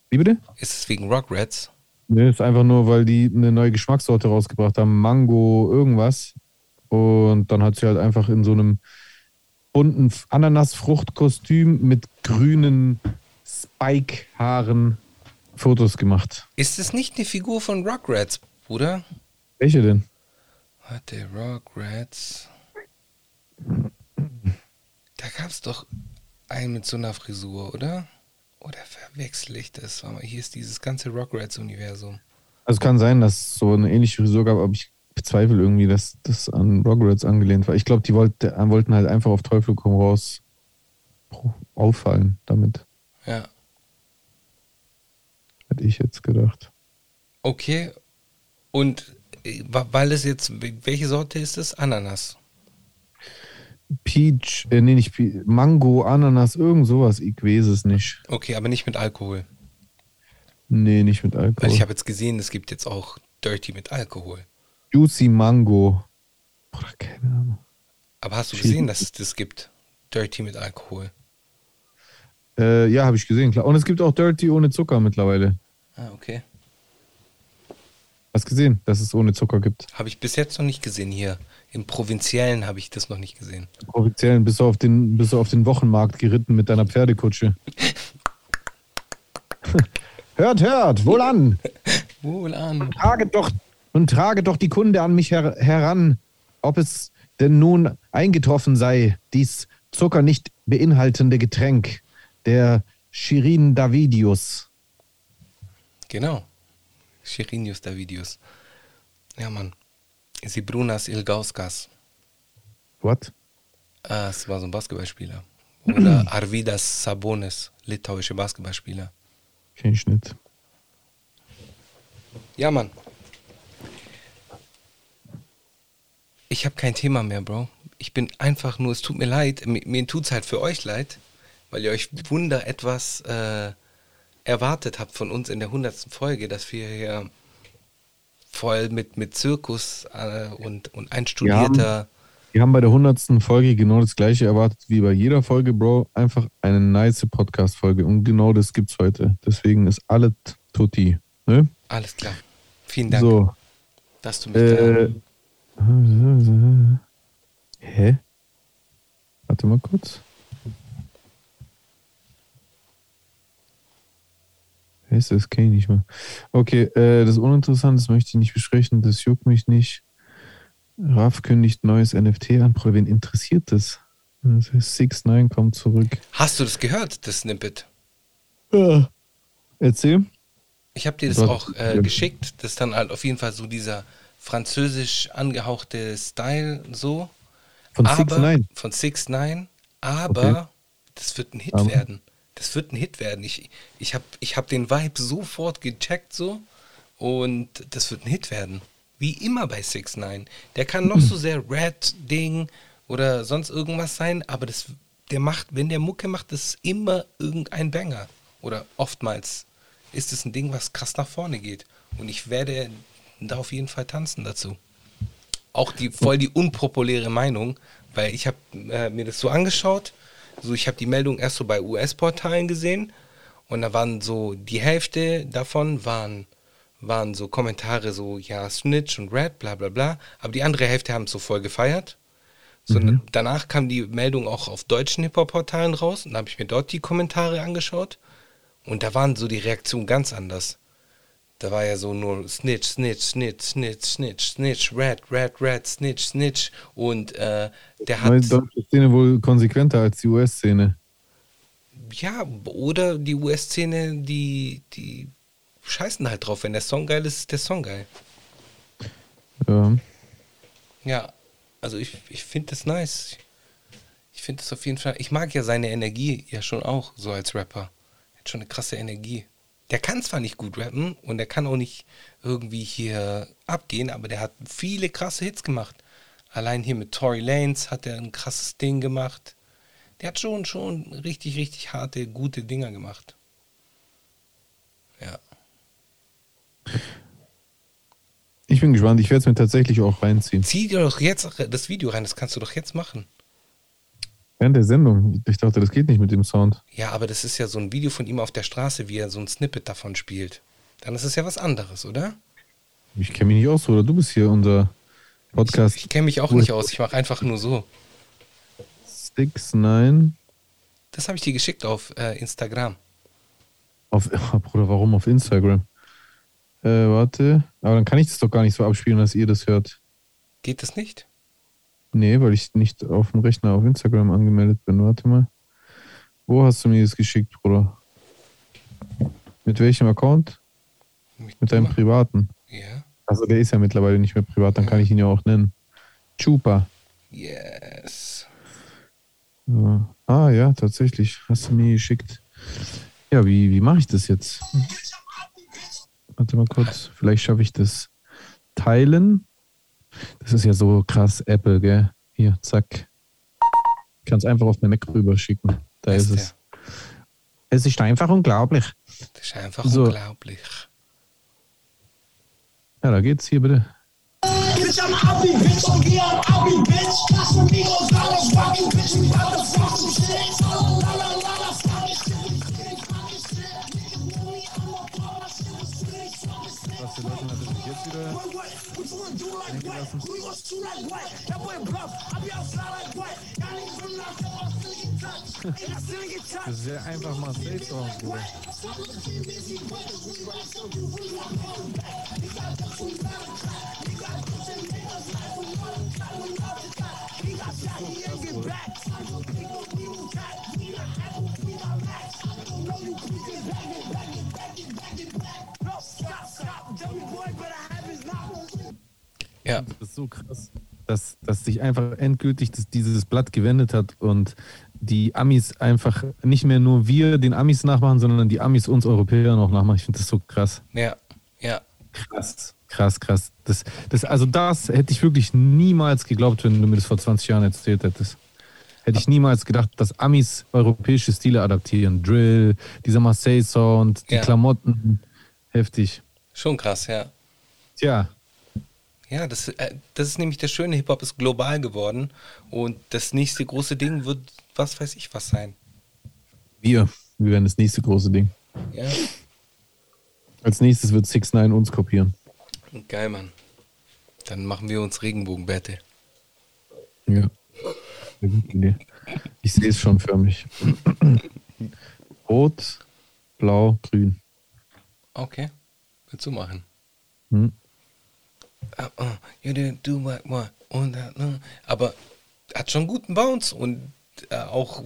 Wie bitte? Ist es wegen Rugrats? Nee, ist einfach nur, weil die eine neue Geschmackssorte rausgebracht haben. Mango, irgendwas. Und dann hat sie halt einfach in so einem bunten Ananasfruchtkostüm mit grünen Spike-Haaren Fotos gemacht. Ist es nicht eine Figur von Rugrats, Bruder? Welche denn? Warte, Rugrats. Da gab es doch einen mit so einer Frisur, oder? Oder verwechsel ich das? Warte mal, hier ist dieses ganze Rugrats-Universum. Also kann sein, dass es so eine ähnliche Frisur gab, aber ich bezweifle irgendwie, dass das an Rugrats angelehnt war. Ich glaube, die wollte, wollten halt einfach auf Teufel komm raus auffallen damit. Ja. Hätte ich jetzt gedacht. Okay. Und äh, weil es jetzt, welche Sorte ist es? Ananas. Peach, äh, nee, nicht Peach, Mango, Ananas, irgend sowas. Ich weiß es nicht. Okay, aber nicht mit Alkohol. Nee, nicht mit Weil Alkohol. ich habe jetzt gesehen, es gibt jetzt auch Dirty mit Alkohol. Juicy Mango. Bruder, keine Ahnung. Aber hast du gesehen, dass es das gibt? Dirty mit Alkohol. Äh, ja, habe ich gesehen, klar. Und es gibt auch Dirty ohne Zucker mittlerweile. Ah, okay. Hast gesehen, dass es ohne Zucker gibt. Habe ich bis jetzt noch nicht gesehen hier. Im Provinziellen habe ich das noch nicht gesehen. Offiziell bist du auf den, bist du auf den Wochenmarkt geritten mit deiner Pferdekutsche. Hört, hört, wohlan! Wohlan. Trage doch und trage doch die Kunde an mich her heran, ob es denn nun eingetroffen sei, dies Zucker nicht beinhaltende Getränk, der Shirin Davidius. Genau. Chirinius Davidius. Ja, Mann. Sibrunas Ilgauskas. What? Ah, es war so ein Basketballspieler. Oder Arvidas Sabonis, litauische Basketballspieler. Kenn ich nicht. Ja, Mann. Ich habe kein Thema mehr, Bro. Ich bin einfach nur, es tut mir leid, mir, mir tut es halt für euch leid, weil ihr euch Wunder etwas äh, erwartet habt von uns in der 100. Folge, dass wir hier voll mit, mit Zirkus äh, und, und einstudierter. Wir haben bei der 100. Folge genau das gleiche erwartet wie bei jeder Folge, Bro. Einfach eine nice Podcast-Folge. Und genau das gibt's heute. Deswegen ist alles tutti. Ne? Alles klar. Vielen Dank, So. dass du mich da. Hä? Warte mal kurz. Ist das? Kenn ich nicht mehr. Okay, äh, das ist uninteressant, das möchte ich nicht besprechen, das juckt mich nicht. Raf kündigt neues NFT an. Bro, wen interessiert das? Das heißt, 6 9 kommt zurück. Hast du das gehört, das Snippet? Ja. Erzähl. Ich habe dir das Gott. auch äh, geschickt. Das ist dann halt auf jeden Fall so dieser französisch angehauchte Style so. Von aber, 6 9 Von 6 9 aber Okay. das wird ein Hit Aber? werden. Das wird ein Hit werden. Ich, ich habe ich hab den Vibe sofort gecheckt so und das wird ein Hit werden. Wie immer bei 6 9 Der kann noch so sehr Red-Ding oder sonst irgendwas sein, aber das, der macht, wenn der Mucke macht, das ist immer irgendein Banger. Oder oftmals ist es ein Ding, was krass nach vorne geht. Und ich werde da auf jeden Fall tanzen dazu. Auch die voll die unpopuläre Meinung, weil ich habe äh, mir das so angeschaut. So, ich habe die Meldung erst so bei US-Portalen gesehen und da waren so die Hälfte davon waren waren so Kommentare so ja Snitch und Red bla bla bla, aber die andere Hälfte haben es so voll gefeiert. So, Danach kam die Meldung auch auf deutschen Hip-Hop-Portalen raus und da habe ich mir dort die Kommentare angeschaut und da waren so die Reaktionen ganz anders. Da war ja so nur Snitch, Snitch, Snitch, Snitch, Snitch, Snitch, Red, Red, Red, Snitch, Snitch. Und äh, der hat, die deutsche Szene wohl konsequenter als die US-Szene. ja, oder die US-Szene, die, die scheißen halt drauf. Wenn der Song geil ist, ist der Song geil. Ja. Ja, also ich, ich finde das nice. Ich finde das auf jeden Fall. Ich mag ja seine Energie ja schon auch, so als Rapper. Er hat schon eine krasse Energie. Der kann zwar nicht gut rappen und der kann auch nicht irgendwie hier abgehen, aber der hat viele krasse Hits gemacht. Allein hier mit Tory Lanez hat er ein krasses Ding gemacht. Der hat schon, schon richtig, richtig harte, gute Dinger gemacht. Ja. Ich bin gespannt. Ich werde es mir tatsächlich auch reinziehen. Zieh dir doch jetzt das Video rein, das kannst du doch jetzt machen. Während der Sendung. Ich dachte, das geht nicht mit dem Sound. Ja, aber das ist ja so ein Video von ihm auf der Straße, wie er so ein Snippet davon spielt. Dann ist es ja was anderes, oder? Ich kenne mich nicht aus, oder? Du bist hier unser Podcast. Ich, ich kenne mich auch nicht aus, ich mache einfach nur so. 6, 9. Das habe ich dir geschickt auf äh, Instagram. Auf, oh, Bruder, warum auf Instagram? Äh, warte. Aber dann kann ich das doch gar nicht so abspielen, dass ihr das hört. Geht das nicht? Nee, weil ich nicht auf dem Rechner auf Instagram angemeldet bin. Warte mal. Wo hast du mir das geschickt, Bruder? Mit welchem Account? Mit deinem privaten. Ja. Also der ist ja mittlerweile nicht mehr privat, dann kann ich ihn ja auch nennen. Chupa. Yes. So. Ah ja, tatsächlich. Hast du mir geschickt. Ja, wie, wie mache ich das jetzt? Warte mal kurz. Vielleicht schaffe ich das teilen. Das ist ja so krass Apple, gell? Hier, zack. Ich kann es einfach auf mein Mac rüberschicken. Da ist ist es. Es ist einfach unglaublich. Das ist einfach So. unglaublich. Ja, da geht's hier bitte. Bitch, I'm out, bitch. I'm out, bitch. Got Migos, dollars, rock you, bitch. We bout to fuck some shit. Fucking shit. Was, die Leute natürlich jetzt wieder What, what? What you wanna do like what? Who you gonna shoot like what? That boy bluff. I be outside like what? Y'all niggas really not so I'm feeling touch. Das ist ja einfach Marseille Song, Bruder. Ja, Das ist so krass, dass, dass sich einfach endgültig das, dieses Blatt gewendet hat und die Amis einfach nicht mehr nur wir den Amis nachmachen, sondern die Amis uns Europäer noch nachmachen. Ich finde das so krass. ja, ja. Krass, krass, krass. Das, das, also das hätte ich wirklich niemals geglaubt, wenn du mir das vor 20 Jahren erzählt hättest. Hätte ich niemals gedacht, dass Amis europäische Stile adaptieren. Drill, dieser Marseille-Sound, die Ja. Klamotten. Heftig. Schon krass, ja. Tja, Ja, das, äh, das ist nämlich das Schöne, Hip-Hop ist global geworden und das nächste große Ding wird, was weiß ich, was sein. wir. Wir werden das nächste große Ding. Ja, Als nächstes wird 6 9 uns kopieren. geil, Mann. Dann machen wir uns Regenbogenbette. Ja. Ich sehe es schon förmlich. Rot, blau, grün. Okay, willst du machen? Hm. You didn't do what, what, und, ah. aber hat schon guten Bounce und äh, auch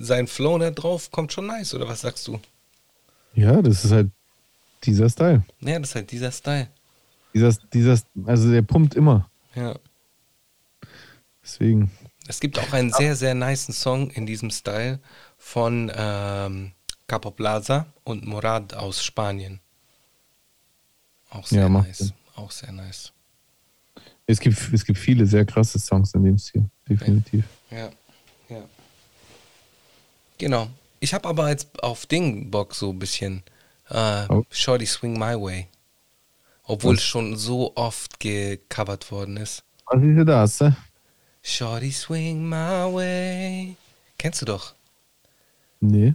sein Flow da drauf kommt schon nice, oder was sagst du? Ja, das ist halt dieser Style. Ja, das ist halt dieser Style. Dieser, dieser, also der pumpt immer. Ja. Deswegen. Es gibt auch einen sehr, sehr niceen Song in diesem Style von ähm, Capo Plaza und Morad aus Spanien. Auch sehr Ja, nice. Sinn. Auch sehr nice. Es gibt, es gibt viele sehr krasse Songs in dem Stil. Definitiv. Ja, ja. Genau. Ich habe aber jetzt auf Ding Bock so ein bisschen. Äh, Oh. Shorty Swing My Way. Obwohl Was? es schon so oft gecovert worden ist. Was ist denn das? Äh? Shorty Swing My Way. Kennst du doch. Nee.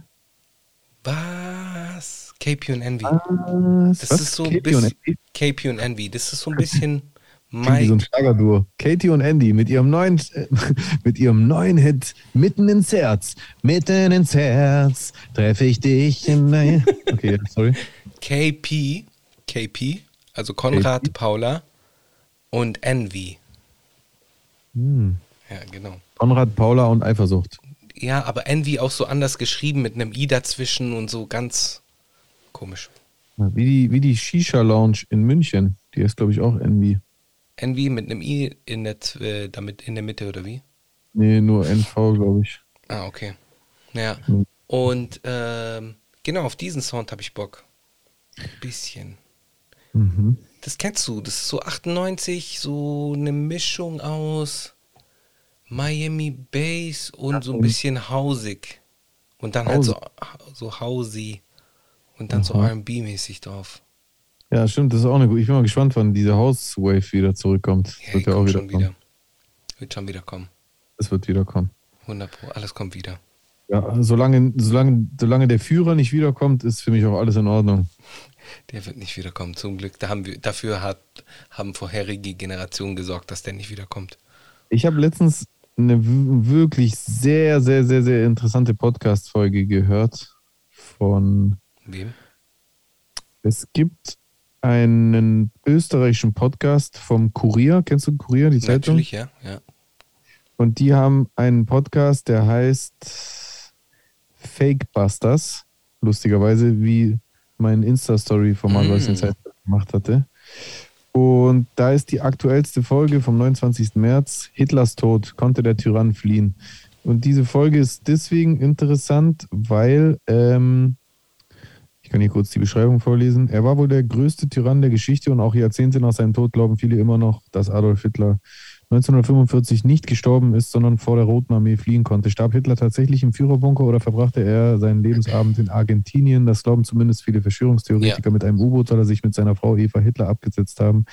Was? KP und Envy. Was? Das Was? ist so ein bisschen. KP und Envy. Das ist so ein bisschen. Wie so ein Mike. Schlagerduo. Katie und Andy mit ihrem neuen, mit ihrem neuen Hit Mitten ins Herz. Mitten ins Herz treffe ich dich in mein. Okay, sorry. KP. KP. Also Konrad KP. Paula. Und Envy. Hm. Ja, genau. Konrad, Paula und Eifersucht. Ja, aber Envy auch so anders geschrieben mit einem I dazwischen und so ganz komisch. Wie die, wie die Shisha Lounge in München. Die ist, glaube ich, auch Envy. Envy mit einem I in der, äh, damit in der Mitte oder wie? Nee, nur NV, glaube ich. Ah, okay. Ja. Hm. Und ähm, genau, auf diesen Sound habe ich Bock. Bisschen. Mhm. Das kennst du, das ist so 98, so eine Mischung aus Miami Bass und so ein bisschen hausig. Und dann halt so, so housey und dann so Aha. RB-mäßig drauf. Ja, stimmt, das ist auch eine gute. Ich bin mal gespannt, wann diese House Wave wieder zurückkommt. Ja, wird ja auch wieder schon kommen. wieder. Wird schon wieder kommen. Das wird wieder kommen. 100 Pro, alles kommt wieder. Ja, solange, solange, solange der Führer nicht wiederkommt, ist für mich auch alles in Ordnung. Der wird nicht wiederkommen, zum Glück. Da haben wir, dafür hat, haben vorherige Generationen gesorgt, dass der nicht wiederkommt. Ich habe letztens eine wirklich sehr, sehr, sehr, sehr interessante Podcast-Folge gehört von. Wem? Es gibt einen österreichischen Podcast vom Kurier. Kennst du Kurier, die Zeitung? Natürlich, ja. ja. Und die haben einen Podcast, der heißt Fake Busters. Lustigerweise, wie mein Insta-Story-Format, was ich in Mm. Zeit gemacht hatte. Und da ist die aktuellste Folge vom 29. März. Hitlers Tod, konnte der Tyrann fliehen. Und diese Folge ist deswegen interessant, weil, ähm, ich kann hier kurz die Beschreibung vorlesen. Er war wohl der größte Tyrann der Geschichte und auch Jahrzehnte nach seinem Tod glauben viele immer noch, dass Adolf Hitler 1945 nicht gestorben ist, sondern vor der Roten Armee fliehen konnte. Starb Hitler tatsächlich im Führerbunker oder verbrachte er seinen Lebensabend in Argentinien? Das glauben zumindest viele Verschwörungstheoretiker. Mit einem U-Boot soll er sich mit seiner Frau Eva Hitler abgesetzt haben.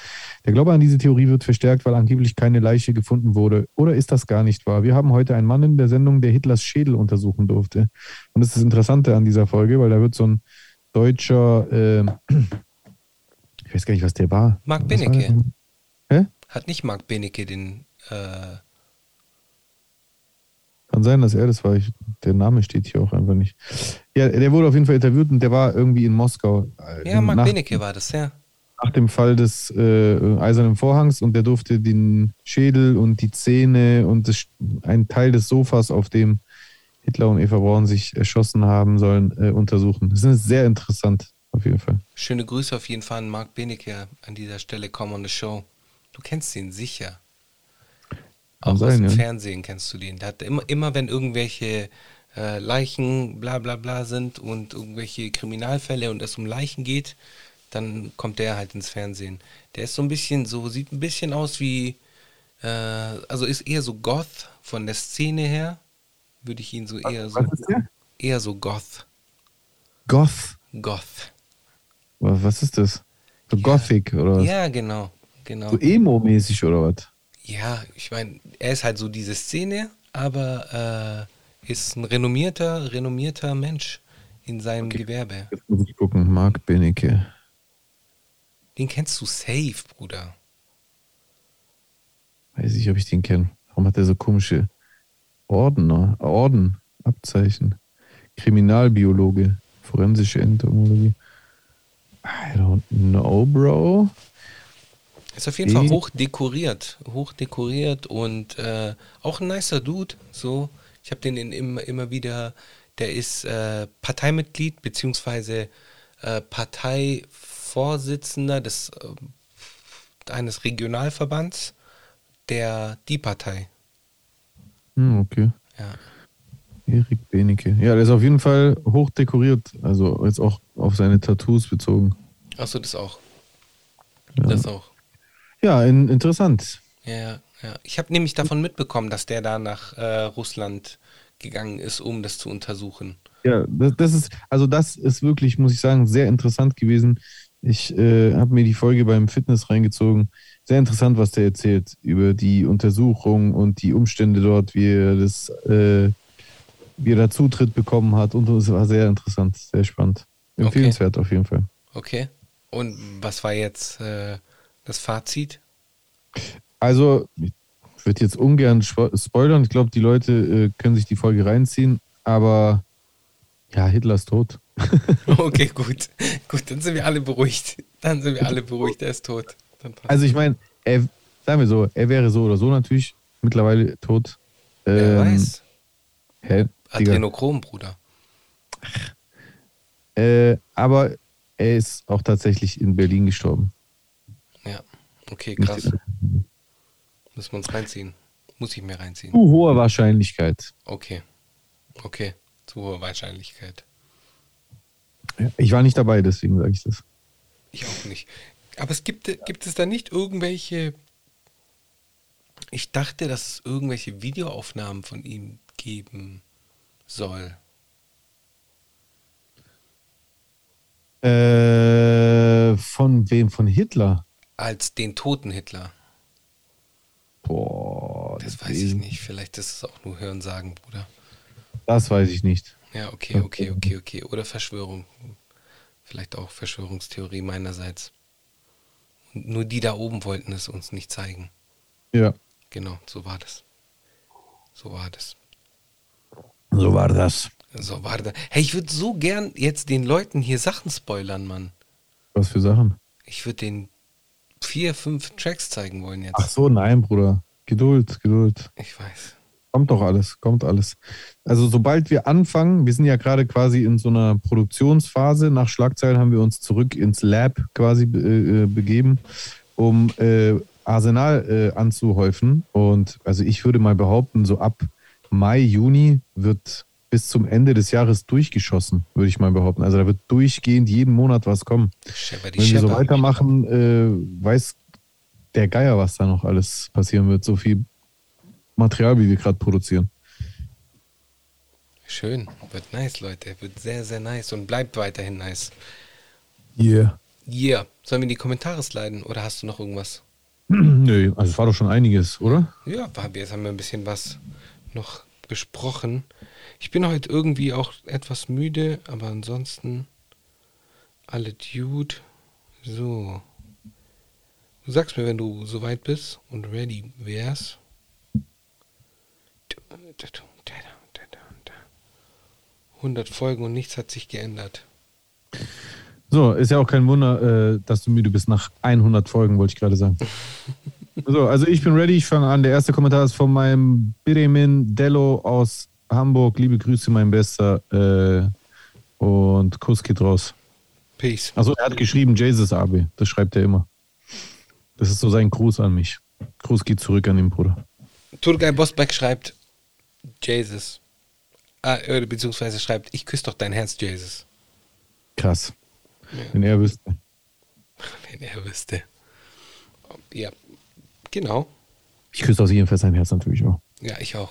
Der Glaube an diese Theorie wird verstärkt, weil angeblich keine Leiche gefunden wurde. Oder ist das gar nicht wahr? Wir haben heute einen Mann in der Sendung, der Hitlers Schädel untersuchen durfte. Und das ist das Interessante an dieser Folge, weil da wird so ein deutscher, äh, ich weiß gar nicht, was der war. War Benecke. Hat nicht Marc Benecke den, äh, Kann sein, dass er das war. Ich, der Name steht hier auch einfach nicht. Ja, der wurde auf jeden Fall interviewt und der war irgendwie in Moskau. äh, Ja, Marc nach, Benecke war das, ja. nach dem Fall des äh, Eisernen Vorhangs und der durfte den Schädel und die Zähne und das, einen Teil des Sofas, auf dem Hitler und Eva Braun sich erschossen haben sollen, äh, untersuchen. Das ist sehr interessant, auf jeden Fall. Schöne Grüße auf jeden Fall an Marc Benecke an dieser Stelle. Come on the show. Du kennst ihn sicher. Auch aus sein, dem ja. Fernsehen kennst du den. Der hat immer, immer wenn irgendwelche äh, Leichen bla bla bla sind und irgendwelche Kriminalfälle und es um Leichen geht, dann kommt der halt ins Fernsehen. Der ist so ein bisschen so, sieht ein bisschen aus wie, äh, also ist eher so Goth von der Szene her, würde ich ihn so eher so, Was ist der? eher so Goth, Goth. Goth. Was ist das? So Gothic oder was? Ja, genau, genau. So Emo-mäßig oder was? Ja, ich meine, er ist halt so diese Szene, aber äh, ist ein renommierter, renommierter Mensch in seinem Gewerbe. Jetzt muss ich gucken. Marc Benecke. Den kennst du safe, Bruder. Weiß ich, ob ich den kenne. Warum hat der so komische Ordner, Orden, Abzeichen? Kriminalbiologe, forensische Entomologie. I don't know, Bro. Ist auf jeden Fall Mhm. hoch dekoriert, hoch dekoriert und äh, auch ein nicer Dude. So, ich habe den in, immer, immer wieder. Der ist äh, Parteimitglied beziehungsweise äh, Parteivorsitzender des äh, eines Regionalverbands der Die Partei. Hm, okay. Ja. Erik Benecke. Ja, der ist auf jeden Fall hoch dekoriert. Also jetzt auch auf seine Tattoos bezogen. Achso, das auch. Ja. Das auch. Ja, in, interessant. Ja, ja. Ich habe nämlich davon mitbekommen, dass der da nach äh, Russland gegangen ist, um das zu untersuchen. Ja, das, das ist, also das ist wirklich, muss ich sagen, sehr interessant gewesen. Ich äh, habe mir die Folge beim Fitness reingezogen. Sehr interessant, was der erzählt über die Untersuchung und die Umstände dort, wie er das, äh, wie er da Zutritt bekommen hat. Und es war sehr interessant, sehr spannend. Empfehlenswert auf jeden Fall. Okay. Und was war jetzt äh, das Fazit? Also, ich würde jetzt ungern spo- spoilern. Ich glaube, die Leute äh, können sich die Folge reinziehen, aber ja, Hitler ist tot. Okay, gut. Gut, dann sind wir alle beruhigt. Dann sind wir alle beruhigt, er ist tot. Also ich meine, er, sagen wir so, er wäre so oder so natürlich mittlerweile tot. Wer Ähm, weiß. Hä? Adrenochrom, Bruder. Äh, aber er ist auch tatsächlich in Berlin gestorben. Okay, krass. Müssen wir uns reinziehen. Muss ich mir reinziehen. Zu hoher Wahrscheinlichkeit. Okay. Okay. Zu hoher Wahrscheinlichkeit. Ich war nicht dabei, deswegen sage ich das. Ich auch nicht. Aber es gibt, gibt es da nicht irgendwelche. Ich dachte, dass es irgendwelche Videoaufnahmen von ihm geben soll. Äh, von wem? Von Hitler? Als den toten Hitler. Boah, Das weiß ich nicht. Vielleicht ist es auch nur Hörensagen, Bruder. Das weiß ich nicht. Ja, okay, okay, okay, okay. Oder Verschwörung. Vielleicht auch Verschwörungstheorie meinerseits. Nur die da oben wollten es uns nicht zeigen. Ja. Genau, so war das. So war das. So war das. So war das. Hey, ich würde so gern jetzt den Leuten hier Sachen spoilern, Mann. Was für Sachen? Ich würde den vier, fünf Tracks zeigen wollen jetzt. Ach so, nein, Bruder. Geduld, Geduld. Ich weiß. Kommt doch alles, kommt alles. Also sobald wir anfangen, wir sind ja gerade quasi in so einer Produktionsphase. Nach Schlagzeilen haben wir uns zurück ins Lab quasi be äh, begeben, um äh, Arsenal äh, anzuhäufen. Und also ich würde mal behaupten, so ab Mai, Juni wird bis zum Ende des Jahres durchgeschossen, würde ich mal behaupten. Also da wird durchgehend jeden Monat was kommen. Wenn wir so weitermachen, äh, weiß der Geier, was da noch alles passieren wird. So viel Material, wie wir gerade produzieren. Schön. Wird nice, Leute. Wird sehr, sehr nice und bleibt weiterhin nice. Yeah. Yeah. Sollen wir in die Kommentare sliden oder hast du noch irgendwas? Nö, also es war doch schon einiges, oder? Ja, Fabi, jetzt haben wir ein bisschen was noch besprochen. Ich bin heute irgendwie auch etwas müde, aber ansonsten alle Dude. So. Du sagst mir, wenn du soweit bist und ready wärst. 100 Folgen und nichts hat sich geändert. So, ist ja auch kein Wunder, äh, dass du müde bist nach 100 Folgen, wollte ich gerade sagen. so, also ich bin ready, ich fange an. Der erste Kommentar ist von meinem Biremin Dello aus Hamburg. Liebe Grüße, mein Bester. Äh, und Kuss geht raus. Peace. Also er hat geschrieben, Jesus Abi. Das schreibt er immer. Das ist so sein Gruß an mich. Gruß geht zurück an den Bruder. Turgay Bosbeck schreibt Jesus. Ah, äh, beziehungsweise schreibt, ich küsse doch dein Herz, Jesus. Krass. Wenn er wüsste. Wenn er wüsste. Ja, genau. Ich küsse aus jedem Fall sein Herz natürlich auch. Ja, ich auch.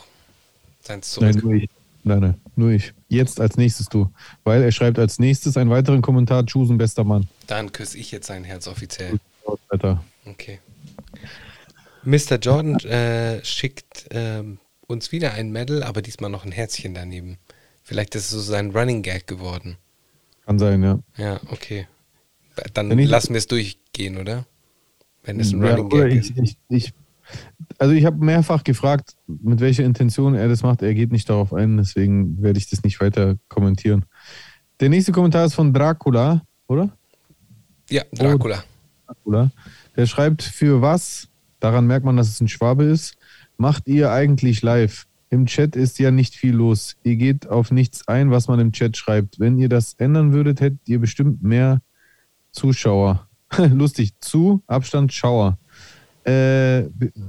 Seins Nein, zurück. nur ich. Nein, nein, nur ich. Jetzt als nächstes du. Weil er schreibt als nächstes einen weiteren Kommentar, Chusen, bester Mann. Dann küsse ich jetzt sein Herz offiziell. Alter. Okay. Mr. Jordan äh, schickt ähm, uns wieder ein Medal, aber diesmal noch ein Herzchen daneben. Vielleicht ist es so sein Running Gag geworden. Kann sein, ja. Ja, okay. Dann ich- lassen wir es durchgehen, oder? Wenn es ein ja Running Gag ich, ist. ich, ich, also ich habe mehrfach gefragt, mit welcher Intention er das macht. Er geht nicht darauf ein, deswegen werde ich das nicht weiter kommentieren. Der nächste Kommentar ist von Dracula, oder? Ja, Dracula. Dracula. Der schreibt, für was, daran merkt man, dass es ein Schwabe ist, macht ihr eigentlich live? Im Chat ist ja nicht viel los. Ihr geht auf nichts ein, was man im Chat schreibt. Wenn ihr das ändern würdet, hättet ihr bestimmt mehr Zuschauer. lustig, zu, Abstand, Schauer. Äh,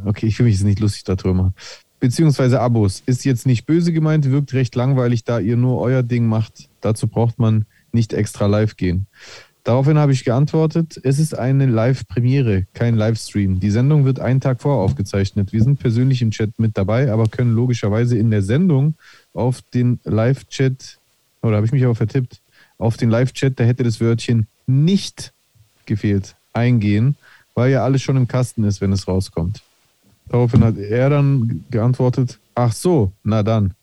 okay, ich will mich jetzt nicht lustig darüber machen. Beziehungsweise Abos. Ist jetzt nicht böse gemeint, wirkt recht langweilig, da ihr nur euer Ding macht. Dazu braucht man nicht extra live gehen. Daraufhin habe ich geantwortet, es ist eine Live-Premiere, kein Livestream. Die Sendung wird einen Tag vorher aufgezeichnet. Wir sind persönlich im Chat mit dabei, aber können logischerweise in der Sendung auf den Live-Chat, oder habe ich mich aber vertippt, auf den Live-Chat, da hätte das Wörtchen nicht gefehlt, eingehen, weil ja alles schon im Kasten ist, wenn es rauskommt. Daraufhin hat er dann geantwortet, ach so, na dann,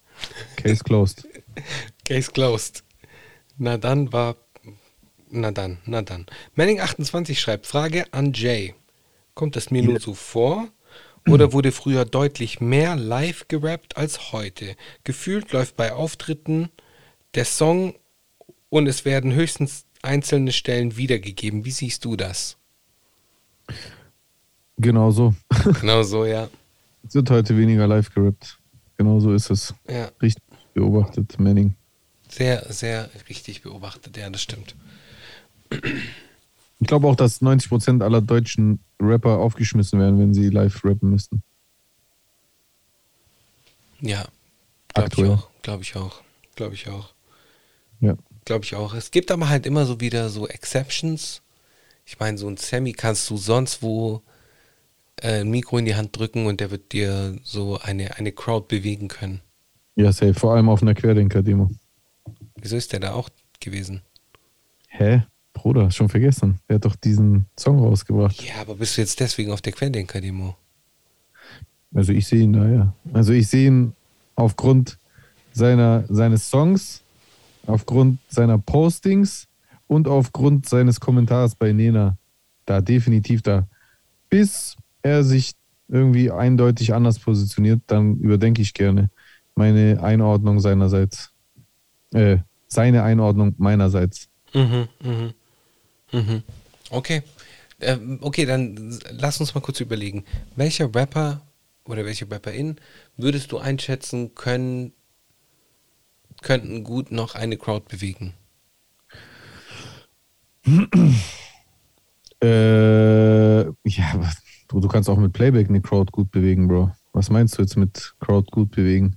Case closed. Case closed. Na dann war. Na dann, na dann. Manning28 schreibt: Frage an Jay. Kommt es mir nur so vor? Oder wurde früher deutlich mehr live gerappt als heute? Gefühlt läuft bei Auftritten der Song und es werden höchstens einzelne Stellen wiedergegeben. Wie siehst du das? Genau so. Genau so, ja. Es wird heute weniger live gerappt. Genau so ist es. Ja, Richtig beobachtet, Manning. sehr, sehr richtig beobachtet. Ja, das stimmt. Ich glaube auch, dass 90% aller deutschen Rapper aufgeschmissen werden, wenn sie live rappen müssten. Ja, glaube ich auch. Glaube ich auch. Glaube ich auch. Ja. Glaube ich auch. Es gibt aber halt immer so wieder so Exceptions. Ich meine, so ein Sammy kannst du sonst wo äh, ein Mikro in die Hand drücken und der wird dir so eine, eine Crowd bewegen können. Ja, safe. Vor allem auf einer Querdenker-Demo. Wieso ist der da auch gewesen? Hä? Bruder, schon vergessen. Der hat doch diesen Song rausgebracht. Ja, aber bist du jetzt deswegen auf der Querdenker-Demo? Also ich sehe ihn da, ja. Also ich sehe ihn aufgrund seiner, seines Songs, aufgrund seiner Postings und aufgrund seines Kommentars bei Nena. Da definitiv da. Bis er sich irgendwie eindeutig anders positioniert, dann überdenke ich gerne meine Einordnung seinerseits. Äh, seine Einordnung meinerseits. Mhm, mhm, mhm. Okay. Ähm, okay, dann lass uns mal kurz überlegen. Welcher Rapper oder welche Rapperin würdest du einschätzen können, könnten gut noch eine Crowd bewegen? Äh, ja, du, du kannst auch mit Playback eine Crowd gut bewegen, Bro. Was meinst du jetzt mit Crowd gut bewegen?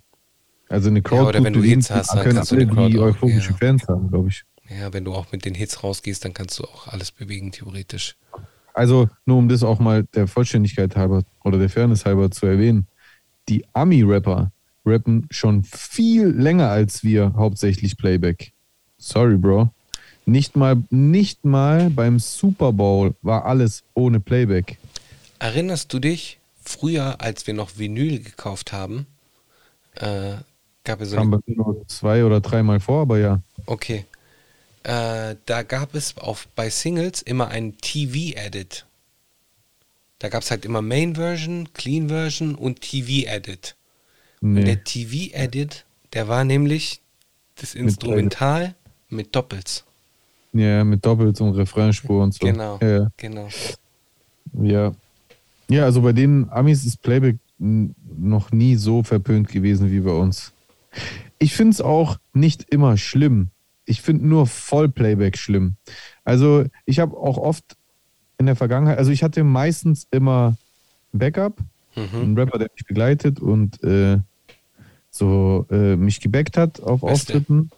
Also eine Crowd oder gut wenn du bewegen Hits hast, dann können kannst du alle, Crowd die auch, euphorische ja. Fans haben, glaube ich. Ja, wenn du auch mit den Hits rausgehst, dann kannst du auch alles bewegen, theoretisch. Also nur um das auch mal der Vollständigkeit halber oder der Fairness halber zu erwähnen. Die Ami-Rapper rappen schon viel länger als wir hauptsächlich Playback. Sorry, Bro. Nicht mal, nicht mal beim Super Bowl war alles ohne Playback. Erinnerst du dich, früher, als wir noch Vinyl gekauft haben, äh, gab es so Kam nur zwei oder dreimal vor, aber ja. Okay. Äh, da gab es auf, bei Singles immer einen TV-Edit. Da gab es halt immer Main-Version, Clean-Version und TV-Edit. Und Nee. der TV-Edit, der war nämlich das Instrumental mit Doppels. Ja, mit Doppelt und Refrainspur und so. Genau. Ja, Genau. ja. Ja, also bei den Amis ist Playback noch nie so verpönt gewesen wie bei uns. Ich finde es auch nicht immer schlimm. Ich finde nur Vollplayback schlimm. Also ich habe auch oft in der Vergangenheit, also ich hatte meistens immer Backup, Mhm. einen Rapper, der mich begleitet und äh, so äh, mich gebackt hat auf Beste. Auftritten.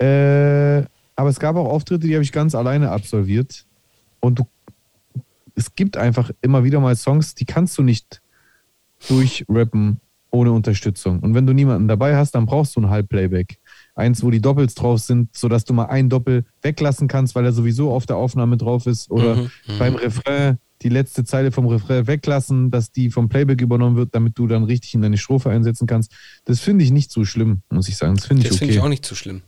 Äh, aber es gab auch Auftritte, die habe ich ganz alleine absolviert. Und du, es gibt einfach immer wieder mal Songs, die kannst du nicht durchrappen ohne Unterstützung. Und wenn du niemanden dabei hast, dann brauchst du ein Halbplayback. Eins, wo die Doppels drauf sind, sodass du mal ein Doppel weglassen kannst, weil er sowieso auf der Aufnahme drauf ist. Oder Mhm, mhm. beim Refrain die letzte Zeile vom Refrain weglassen, dass die vom Playback übernommen wird, damit du dann richtig in deine Strophe einsetzen kannst. Das finde ich nicht so schlimm, muss ich sagen. Das finde ich Das okay. finde ich auch nicht so schlimm.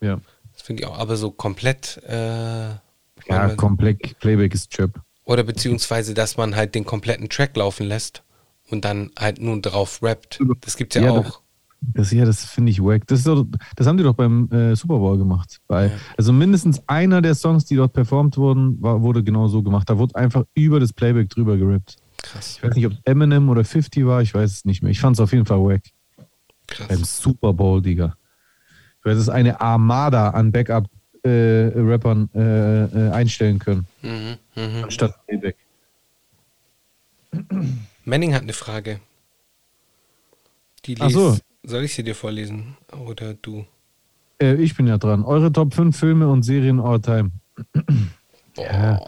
ja, Das finde ich auch. Aber so komplett. Äh, ja komplett Playback ist Chöp. oder beziehungsweise, dass man halt den kompletten Track laufen lässt und dann halt nur drauf rappt. Das gibt's ja, Ja, auch. Das, ja, das finde ich wack. Das, doch, das haben die doch beim äh, Super Bowl gemacht. Bei, Also mindestens einer der Songs, die dort performt wurden, war, wurde genau so gemacht. Da wurde einfach über das Playback drüber gerappt. Krass. Ich weiß nicht, ob Eminem oder 50 war, ich weiß es nicht mehr. Ich fand es auf jeden Fall wack. Beim Krass. Super Bowl, Digga. Du hättest eine Armada an Backup-Rappern äh, äh, einstellen können, Mhm, mhm. anstatt Playback. Manning hat eine Frage. Die liest. so. Soll ich sie dir vorlesen? Oder du? Äh, ich bin ja dran. Eure Top 5 Filme und Serien all time. Boah, Ja.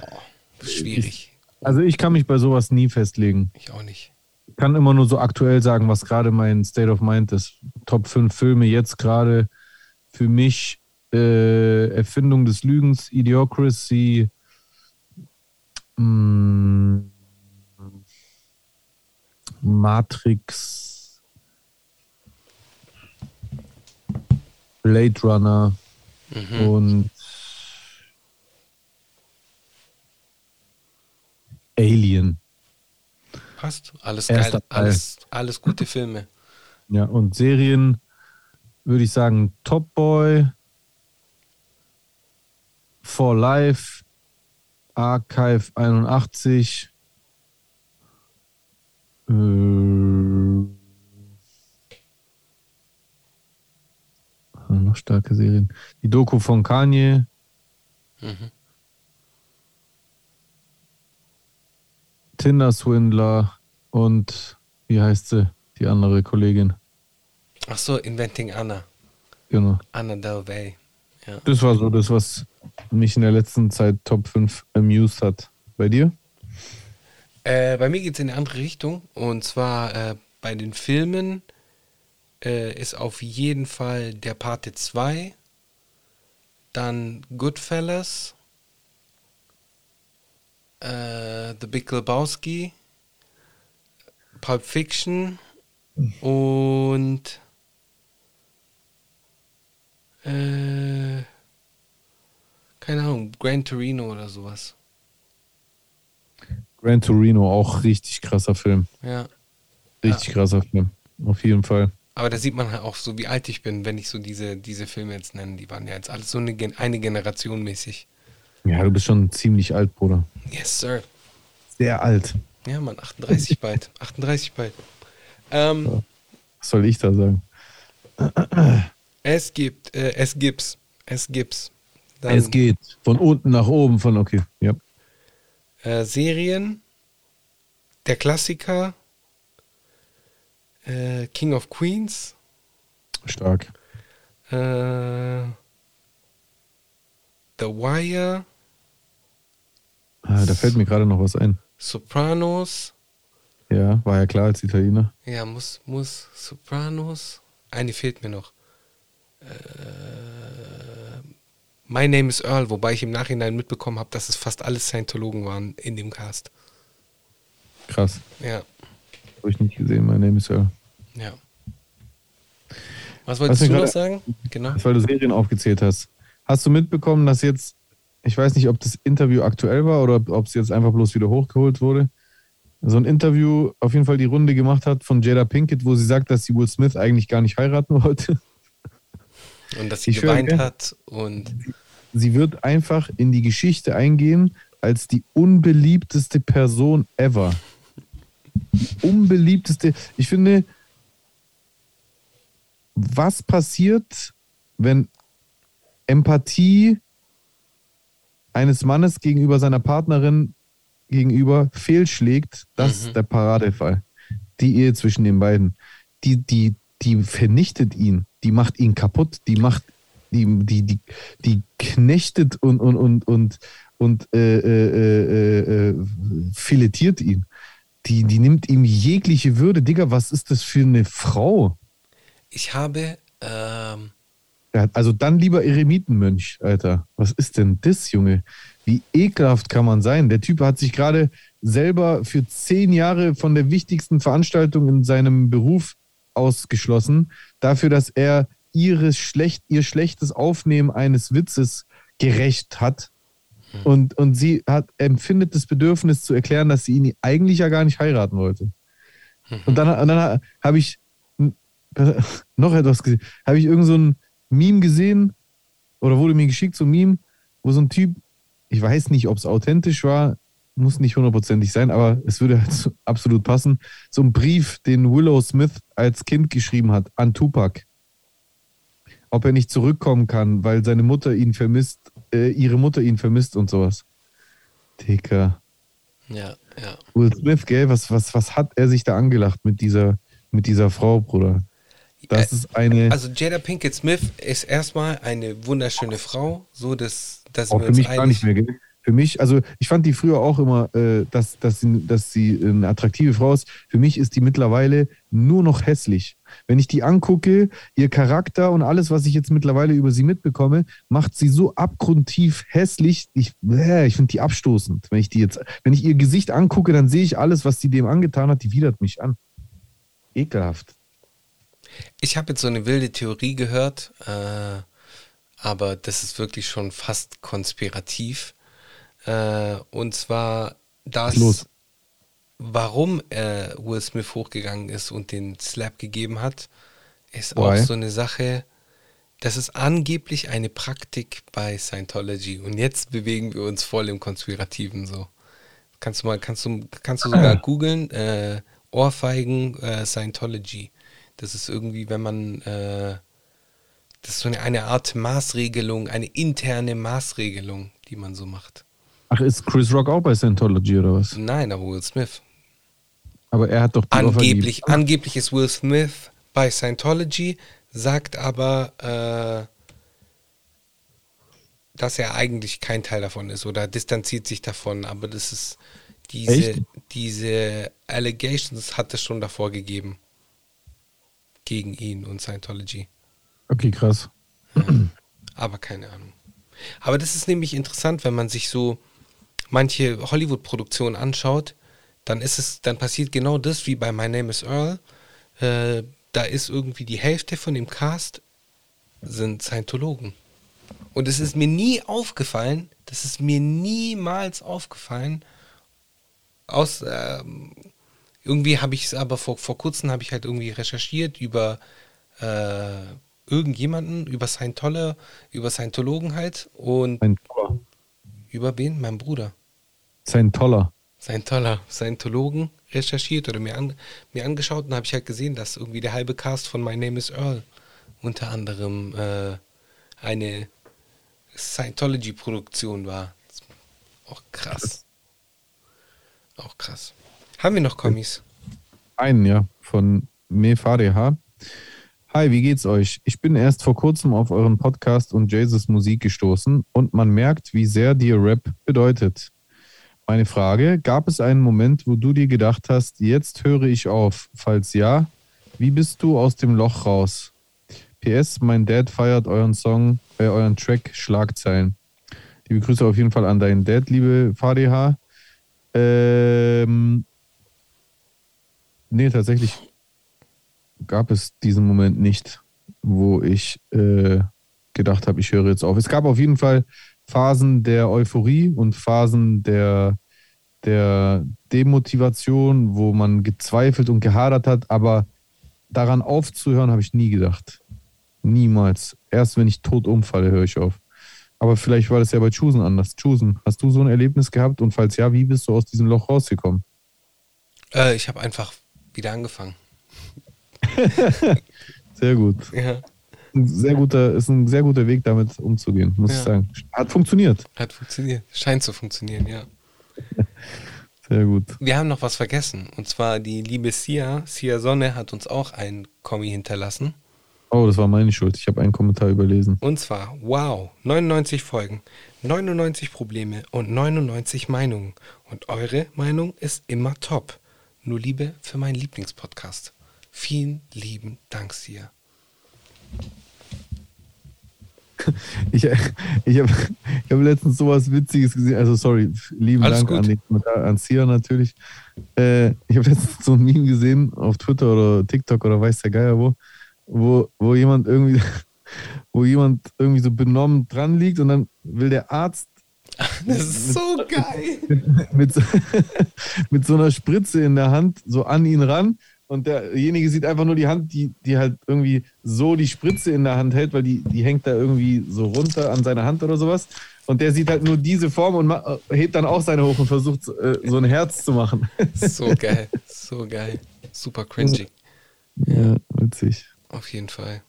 schwierig. Also ich kann mich bei sowas nie festlegen. Ich auch nicht. Ich kann immer nur so aktuell sagen, was gerade mein State of Mind ist. Top 5 Filme jetzt gerade für mich äh, Erfindung des Lügens, Idiocracy, mh, Matrix, Blade Runner Mhm. und Alien. Passt. Alles Erster geil. Alles, alles gute Filme. Ja, und Serien würde ich sagen Top Boy, For Life, Archive 81, äh, noch starke Serien. Die Doku von Kanye, Mhm. Tinder Swindler und wie heißt sie, die andere Kollegin. Ach so, Inventing Anna. Genau. Anna Del Rey. Ja. Das war so das, was mich in der letzten Zeit Top 5 amused hat. Bei dir? Äh, bei mir geht es in eine andere Richtung. Und zwar äh, bei den Filmen äh, ist auf jeden Fall der Pate 2, dann Goodfellas, äh, The Big Lebowski, Pulp Fiction und äh, keine Ahnung, Gran Torino oder sowas. Gran Torino, auch richtig krasser Film. Ja. Richtig krasser Film. Auf jeden Fall. Aber da sieht man halt auch so, wie alt ich bin, wenn ich so diese, diese Filme jetzt nenne. Die waren ja jetzt alles so eine, eine Generation mäßig. Ja, du bist schon ziemlich alt, Bruder. Yes, sir. Sehr alt. Ja, Mann, 38 bald. 38 bald. Ähm, Was soll ich da sagen? Es gibt, äh, es gibt's. Es gibt's. Dann, es geht. Von unten nach oben, von okay. Ja. Äh, Serien. Der Klassiker. Äh, King of Queens. Stark. Äh, The Wire. Ah, da fällt mir gerade noch was ein. Sopranos. Ja, war ja klar als Italiener. Ja, muss, muss, Sopranos. Eine fehlt mir noch. Äh, My Name is Earl, wobei ich im Nachhinein mitbekommen habe, dass es fast alles Scientologen waren in dem Cast. Krass. Ja, Habe ich nicht gesehen. Mein Name ist ja. ja. Was wolltest mir du noch sagen? Genau. Weil du Serien aufgezählt hast. Hast du mitbekommen, dass jetzt, ich weiß nicht, ob das Interview aktuell war oder ob es jetzt einfach bloß wieder hochgeholt wurde, so ein Interview auf jeden Fall die Runde gemacht hat von Jada Pinkett, wo sie sagt, dass sie Will Smith eigentlich gar nicht heiraten wollte. Und dass sie Ich geweint gell? hat und Sie wird einfach in die Geschichte eingehen als die unbeliebteste Person ever. Unbeliebteste. Ich finde, was passiert, wenn Empathie eines Mannes gegenüber seiner Partnerin gegenüber fehlschlägt, das ist der Paradefall. Die Ehe zwischen den beiden. Die, die, die vernichtet ihn, die macht ihn kaputt, die macht, die, die, die, die knechtet und, und, und, und, und äh, äh, äh, äh, filetiert ihn. Die, die nimmt ihm jegliche Würde. Digga, was ist das für eine Frau? ich habe, ähm, also dann lieber Eremitenmönch, Alter. Was ist denn das, Junge? Wie ekelhaft kann man sein? Der Typ hat sich gerade selber für zehn Jahre von der wichtigsten Veranstaltung in seinem Beruf ausgeschlossen, dafür, dass er ihres schlecht, ihr schlechtes Aufnehmen eines Witzes gerecht hat. Und, und sie hat, empfindet das Bedürfnis zu erklären, dass sie ihn eigentlich ja gar nicht heiraten wollte. Und dann, und dann habe ich noch etwas gesehen. Habe ich irgend so ein Meme gesehen oder wurde mir geschickt, so ein Meme, wo so ein Typ, ich weiß nicht, ob es authentisch war, muss nicht hundertprozentig sein, aber es würde halt so absolut passen. So ein Brief, den Willow Smith als Kind geschrieben hat an Tupac. Ob er nicht zurückkommen kann, weil seine Mutter ihn vermisst, äh, ihre Mutter ihn vermisst und sowas. Dicker. ja, ja. Will Smith, gell, was, was, was hat er sich da angelacht mit dieser, mit dieser Frau, Bruder? Das ist eine. Also Jada Pinkett Smith ist erstmal eine wunderschöne Frau, so dass, dass Auch wir für uns mich gar nicht mehr. Gell? Für mich, also ich fand die früher auch immer, äh, dass, dass, sie, dass sie eine attraktive Frau ist. Für mich ist die mittlerweile nur noch hässlich. Wenn ich die angucke, ihr Charakter und alles, was ich jetzt mittlerweile über sie mitbekomme, macht sie so abgrundtief hässlich. Ich, äh, ich finde die abstoßend. Wenn ich die jetzt, wenn ich ihr Gesicht angucke, dann sehe ich alles, was sie dem angetan hat, die widert mich an. Ekelhaft. Ich habe jetzt so eine wilde Theorie gehört, äh, aber das ist wirklich schon fast konspirativ. Äh, und zwar, dass Los. warum äh, Will Smith hochgegangen ist und den Slap gegeben hat, ist Why? auch so eine Sache. Das ist angeblich eine Praktik bei Scientology. Und jetzt bewegen wir uns voll im Konspirativen so. Kannst du mal, kannst du, kannst du sogar googeln, äh, Ohrfeigen äh, Scientology. Das ist irgendwie, wenn man, äh, das ist so eine, eine Art Maßregelung, eine interne Maßregelung, die man so macht. Ach, ist Chris Rock auch bei Scientology oder was? Nein, aber Will Smith. Aber er hat doch Angeblich, angeblich ist Will Smith bei Scientology, sagt aber, äh, dass er eigentlich kein Teil davon ist oder distanziert sich davon. Aber das ist diese, Echt? diese Allegations hat es schon davor gegeben. Gegen ihn und Scientology. Okay, krass. Aber keine Ahnung. Aber das ist nämlich interessant, wenn man sich so manche Hollywood-Produktionen anschaut, dann ist es, dann passiert genau das wie bei My Name is Earl. Äh, da ist irgendwie die Hälfte von dem Cast sind Scientologen. Und es ist mir nie aufgefallen, das ist mir niemals aufgefallen, aus ähm, irgendwie habe ich es aber vor, vor kurzem habe ich halt irgendwie recherchiert über äh, irgendjemanden, über Scientologer, über Scientologen halt und Ein Toller. über wen? Mein Bruder. Sein Toller. Sein toller Scientologen recherchiert oder mir, an, mir angeschaut und habe ich halt gesehen, dass irgendwie der halbe Cast von My Name is Earl unter anderem äh, eine Scientology-Produktion war. Auch krass. Auch krass. Haben wir noch Kommis? Einen, ja, von Mefadeh. Hi, wie geht's euch? Ich bin erst vor kurzem auf euren Podcast und Jesus Musik gestoßen und man merkt, wie sehr dir Rap bedeutet. Meine Frage, gab es einen Moment, wo du dir gedacht hast, jetzt höre ich auf? Falls ja, wie bist du aus dem Loch raus? PS, mein Dad feiert euren Song, äh, euren Track Schlagzeilen. Liebe Grüße auf jeden Fall an deinen Dad, liebe VDH. Ähm, nee, tatsächlich gab es diesen Moment nicht, wo ich äh, gedacht habe, ich höre jetzt auf. Es gab auf jeden Fall Phasen der Euphorie und Phasen der der Demotivation, wo man gezweifelt und gehadert hat, aber daran aufzuhören, habe ich nie gedacht. Niemals. Erst wenn ich tot umfalle, höre ich auf. Aber vielleicht war das ja bei Chusen anders. Chusen, hast du so ein Erlebnis gehabt? Und falls ja, wie bist du aus diesem Loch rausgekommen? Äh, ich habe einfach wieder angefangen. Sehr gut. Ja. Ein sehr guter, ist ein sehr guter Weg, damit umzugehen, muss Ja. ich sagen. Hat funktioniert. Hat funktioniert. Scheint zu funktionieren, ja. Sehr gut. Wir haben noch was vergessen. Und zwar die liebe Sia, Sia Sonne, hat uns auch ein Kommi hinterlassen. Oh, das war meine Schuld. Ich habe einen Kommentar überlesen. Und zwar, wow, 99 Folgen, 99 Probleme und 99 Meinungen. Und eure Meinung ist immer top. Nur Liebe für meinen Lieblingspodcast. Vielen lieben Dank, Sia. Ich, ich habe ich hab letztens sowas Witziges gesehen. Also, sorry, lieben Alles Dank gut. an, den Kommentar, an Sia natürlich. Äh, ich habe letztens so ein Meme gesehen auf Twitter oder TikTok oder weiß der Geier wo, wo, wo jemand irgendwie, wo jemand irgendwie so benommen dran liegt und dann will der Arzt Das ist so geil. mit, so- mit so einer Spritze in der Hand so an ihn ran und derjenige sieht einfach nur die Hand, die, die halt irgendwie so die Spritze in der Hand hält, weil die, die hängt da irgendwie so runter an seiner Hand oder sowas. Und der sieht halt nur diese Form und äh, hebt dann auch seine hoch und versucht so, äh, so ein Herz zu machen. So geil. So geil. Super cringy. Ja, witzig. Auf jeden Fall.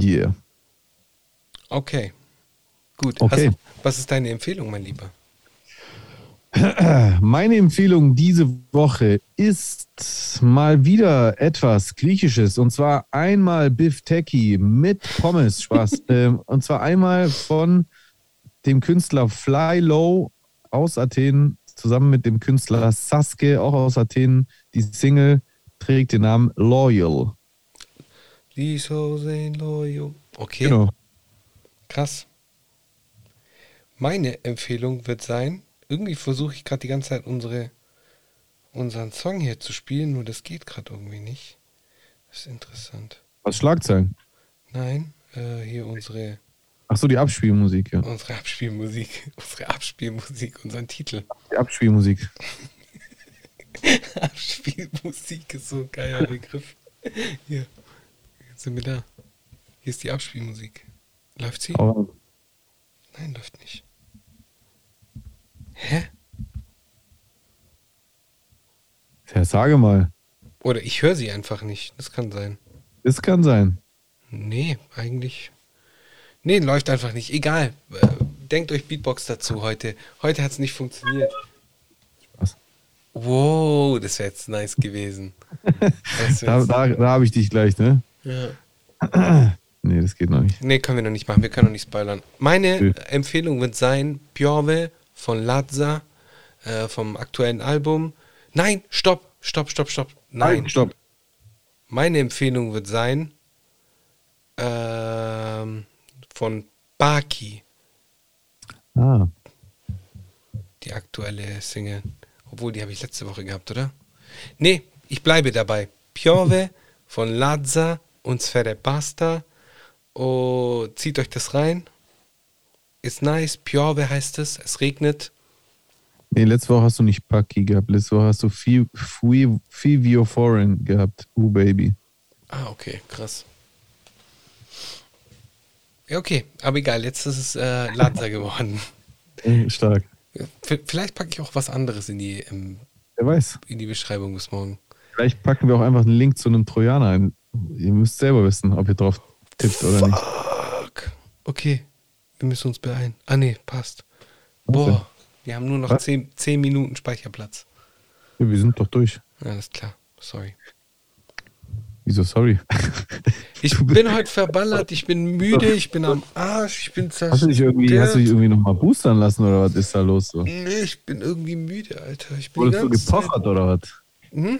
Yeah. Okay. Gut. Okay. Hast, was ist deine Empfehlung, mein Lieber? Meine Empfehlung diese Woche ist mal wieder etwas Griechisches und zwar einmal Bifteki mit Pommes. Spaß. ähm, und zwar einmal von dem Künstler Fly Low aus Athen zusammen mit dem Künstler Saske auch aus Athen. Die Single trägt den Namen Loyal. Die so sehen loyal. Okay. Genau. Krass. Meine Empfehlung wird sein, irgendwie versuche ich gerade die ganze Zeit unsere, unseren Song hier zu spielen, nur das geht gerade irgendwie nicht. Das ist interessant. Was Schlagzeilen? Nein, äh, hier unsere, Ach so, die Abspielmusik, ja. unsere Abspielmusik, unsere Abspielmusik, unseren Titel. Die Abspielmusik. Abspielmusik ist so ein geiler Begriff. Hier, jetzt sind wir da. Hier ist die Abspielmusik. Läuft sie? Aber Nein, läuft nicht. Hä? ja, sage mal. Oder ich höre sie einfach nicht. Das kann sein. Das kann sein. Nee, eigentlich. Nee, läuft einfach nicht. Egal. Äh, Denkt euch Beatbox dazu heute. Heute hat es nicht funktioniert. Spaß. Wow, das wäre jetzt nice gewesen. Da, da, da habe ich dich gleich, ne? ja. Nee, das geht noch nicht. Nee, können wir noch nicht machen. Wir können noch nicht spoilern. Meine. Empfehlung wird sein: Piove von Lazza äh, vom aktuellen Album. Nein, stopp, stopp, stopp, stopp. Nein, Halt, stopp. Meine Empfehlung wird sein ähm, von Baki, Ah, die aktuelle Single. Obwohl, die habe ich letzte Woche gehabt, oder? Nee, ich bleibe dabei. Piove von Lazza und Sfere Pasta. Oh, zieht euch das rein. Ist nice. Piove heißt es. Es regnet. nee, letzte Woche hast du nicht Paki gehabt. Letzte Woche hast du Fi- Fi- Fivio Foreign gehabt. Uh, Baby. Ah, okay, krass. Ja, okay, aber egal, jetzt ist es äh, Lazza geworden. Äh, Stark. Vielleicht packe ich auch was anderes in die, ähm, Wer weiß. in die Beschreibung bis morgen. Vielleicht packen wir auch einfach einen Link zu einem Trojaner ein. Ihr müsst selber wissen, ob ihr drauf tippt oder nicht. Fuck. Okay, wir müssen uns beeilen. Ah, nee, passt. Boah, wir haben nur noch Was? 10, 10 Minuten Speicherplatz. Ja, wir sind doch durch. Ja, alles klar, sorry. Wieso, sorry. Ich bin heute verballert, ich bin müde, ich bin am Arsch, ich bin Hast du dich irgendwie, hast du dich zerstört. irgendwie nochmal boostern lassen oder was ist da los so? Nee, ich bin irgendwie müde, Alter. Ich bin Wurdest du gepochert oder was? Hm?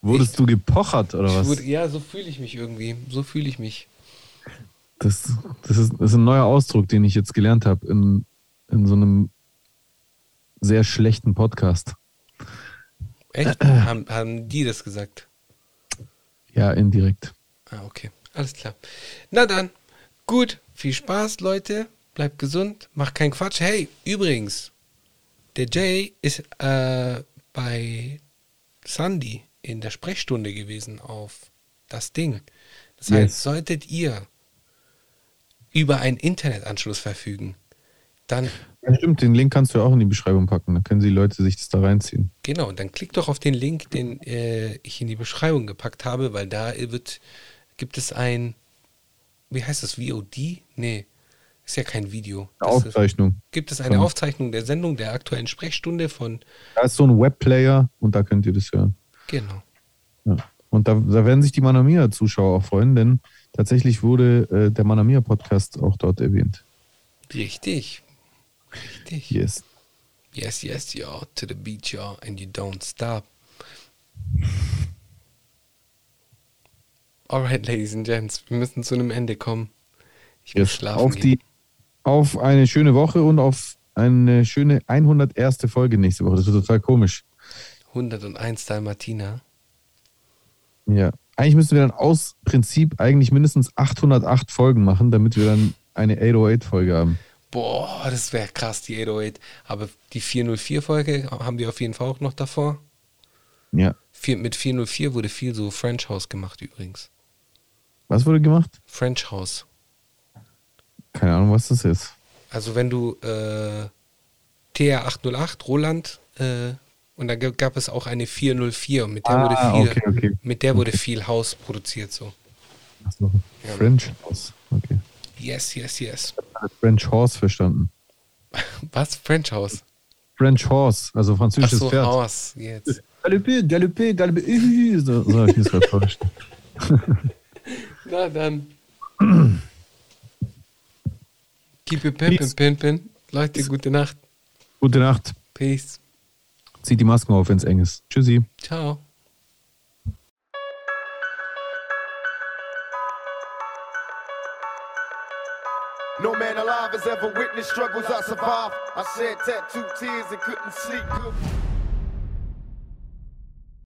Wurdest du gepochert oder Ich was? wurde, ja, so fühle ich mich irgendwie. So fühle ich mich. Das, das, ist, das ist ein neuer Ausdruck, den ich jetzt gelernt habe in, in so einem sehr schlechten Podcast. Echt? haben, haben die das gesagt? Ja, indirekt. Ah, okay. Alles klar. Na dann, gut. Viel Spaß, Leute. Bleibt gesund. Macht keinen Quatsch. Hey, übrigens. Der Jay ist äh, bei Sandy in der Sprechstunde gewesen auf das Ding. Das heißt, Yes. solltet ihr über einen Internetanschluss verfügen, dann Ja, stimmt, den Link kannst du auch in die Beschreibung packen. Dann können die Leute sich das da reinziehen. Genau, dann klickt doch auf den Link, den äh, ich in die Beschreibung gepackt habe, weil da wird, gibt es ein, wie heißt das, VOD? Nee, ist ja kein Video. Eine Das ist, Aufzeichnung. gibt es eine Aufzeichnung der Sendung der aktuellen Sprechstunde von, Da ist so ein Webplayer und da könnt ihr das hören. genau. Ja. Und da, da werden sich die Manamia-Zuschauer auch freuen, denn tatsächlich wurde äh, der Manamia-Podcast auch dort erwähnt. Richtig. Richtig. Yes. Yes, yes, ja, to the beach, ja, and you don't stop. Alright, Ladies and Gents, wir müssen zu einem Ende kommen. Ich muss yes. schlafen Auf, gehen. die, auf eine schöne Woche und auf eine schöne 101. Folge nächste Woche. Das wird total komisch. 101 Dalmatiner. Ja. Eigentlich müssen wir dann aus Prinzip eigentlich mindestens 808 Folgen machen, damit wir dann eine 808-Folge haben. Boah, das wäre krass, die 808. Aber die 404-Folge haben wir auf jeden Fall auch noch davor. Ja. Vier, mit 404 wurde viel so French House gemacht übrigens. Was wurde gemacht? French House. Keine Ahnung, was das ist. Also wenn du äh, TR808 Roland äh, und dann gab es auch eine 404, mit der Ah, wurde viel, okay, okay. mit der wurde viel House produziert so. Achso. Ja. French Horse. Okay. Yes, yes, yes. French Horse verstanden. Was? French House? French Horse, also Ach französisches so, Pferd. House jetzt. Galopé, galopé, galopé. So, so habe ich es gerade täuscht. Na dann. Keep it pimpin', pimpin'. Leute, gute Nacht. Gute Nacht. Peace. Zieht die Masken auf, wenn es eng ist. Tschüssi. Ciao. No man alive has ever witnessed struggles I survived. I shed tattoo tears and couldn't sleep good.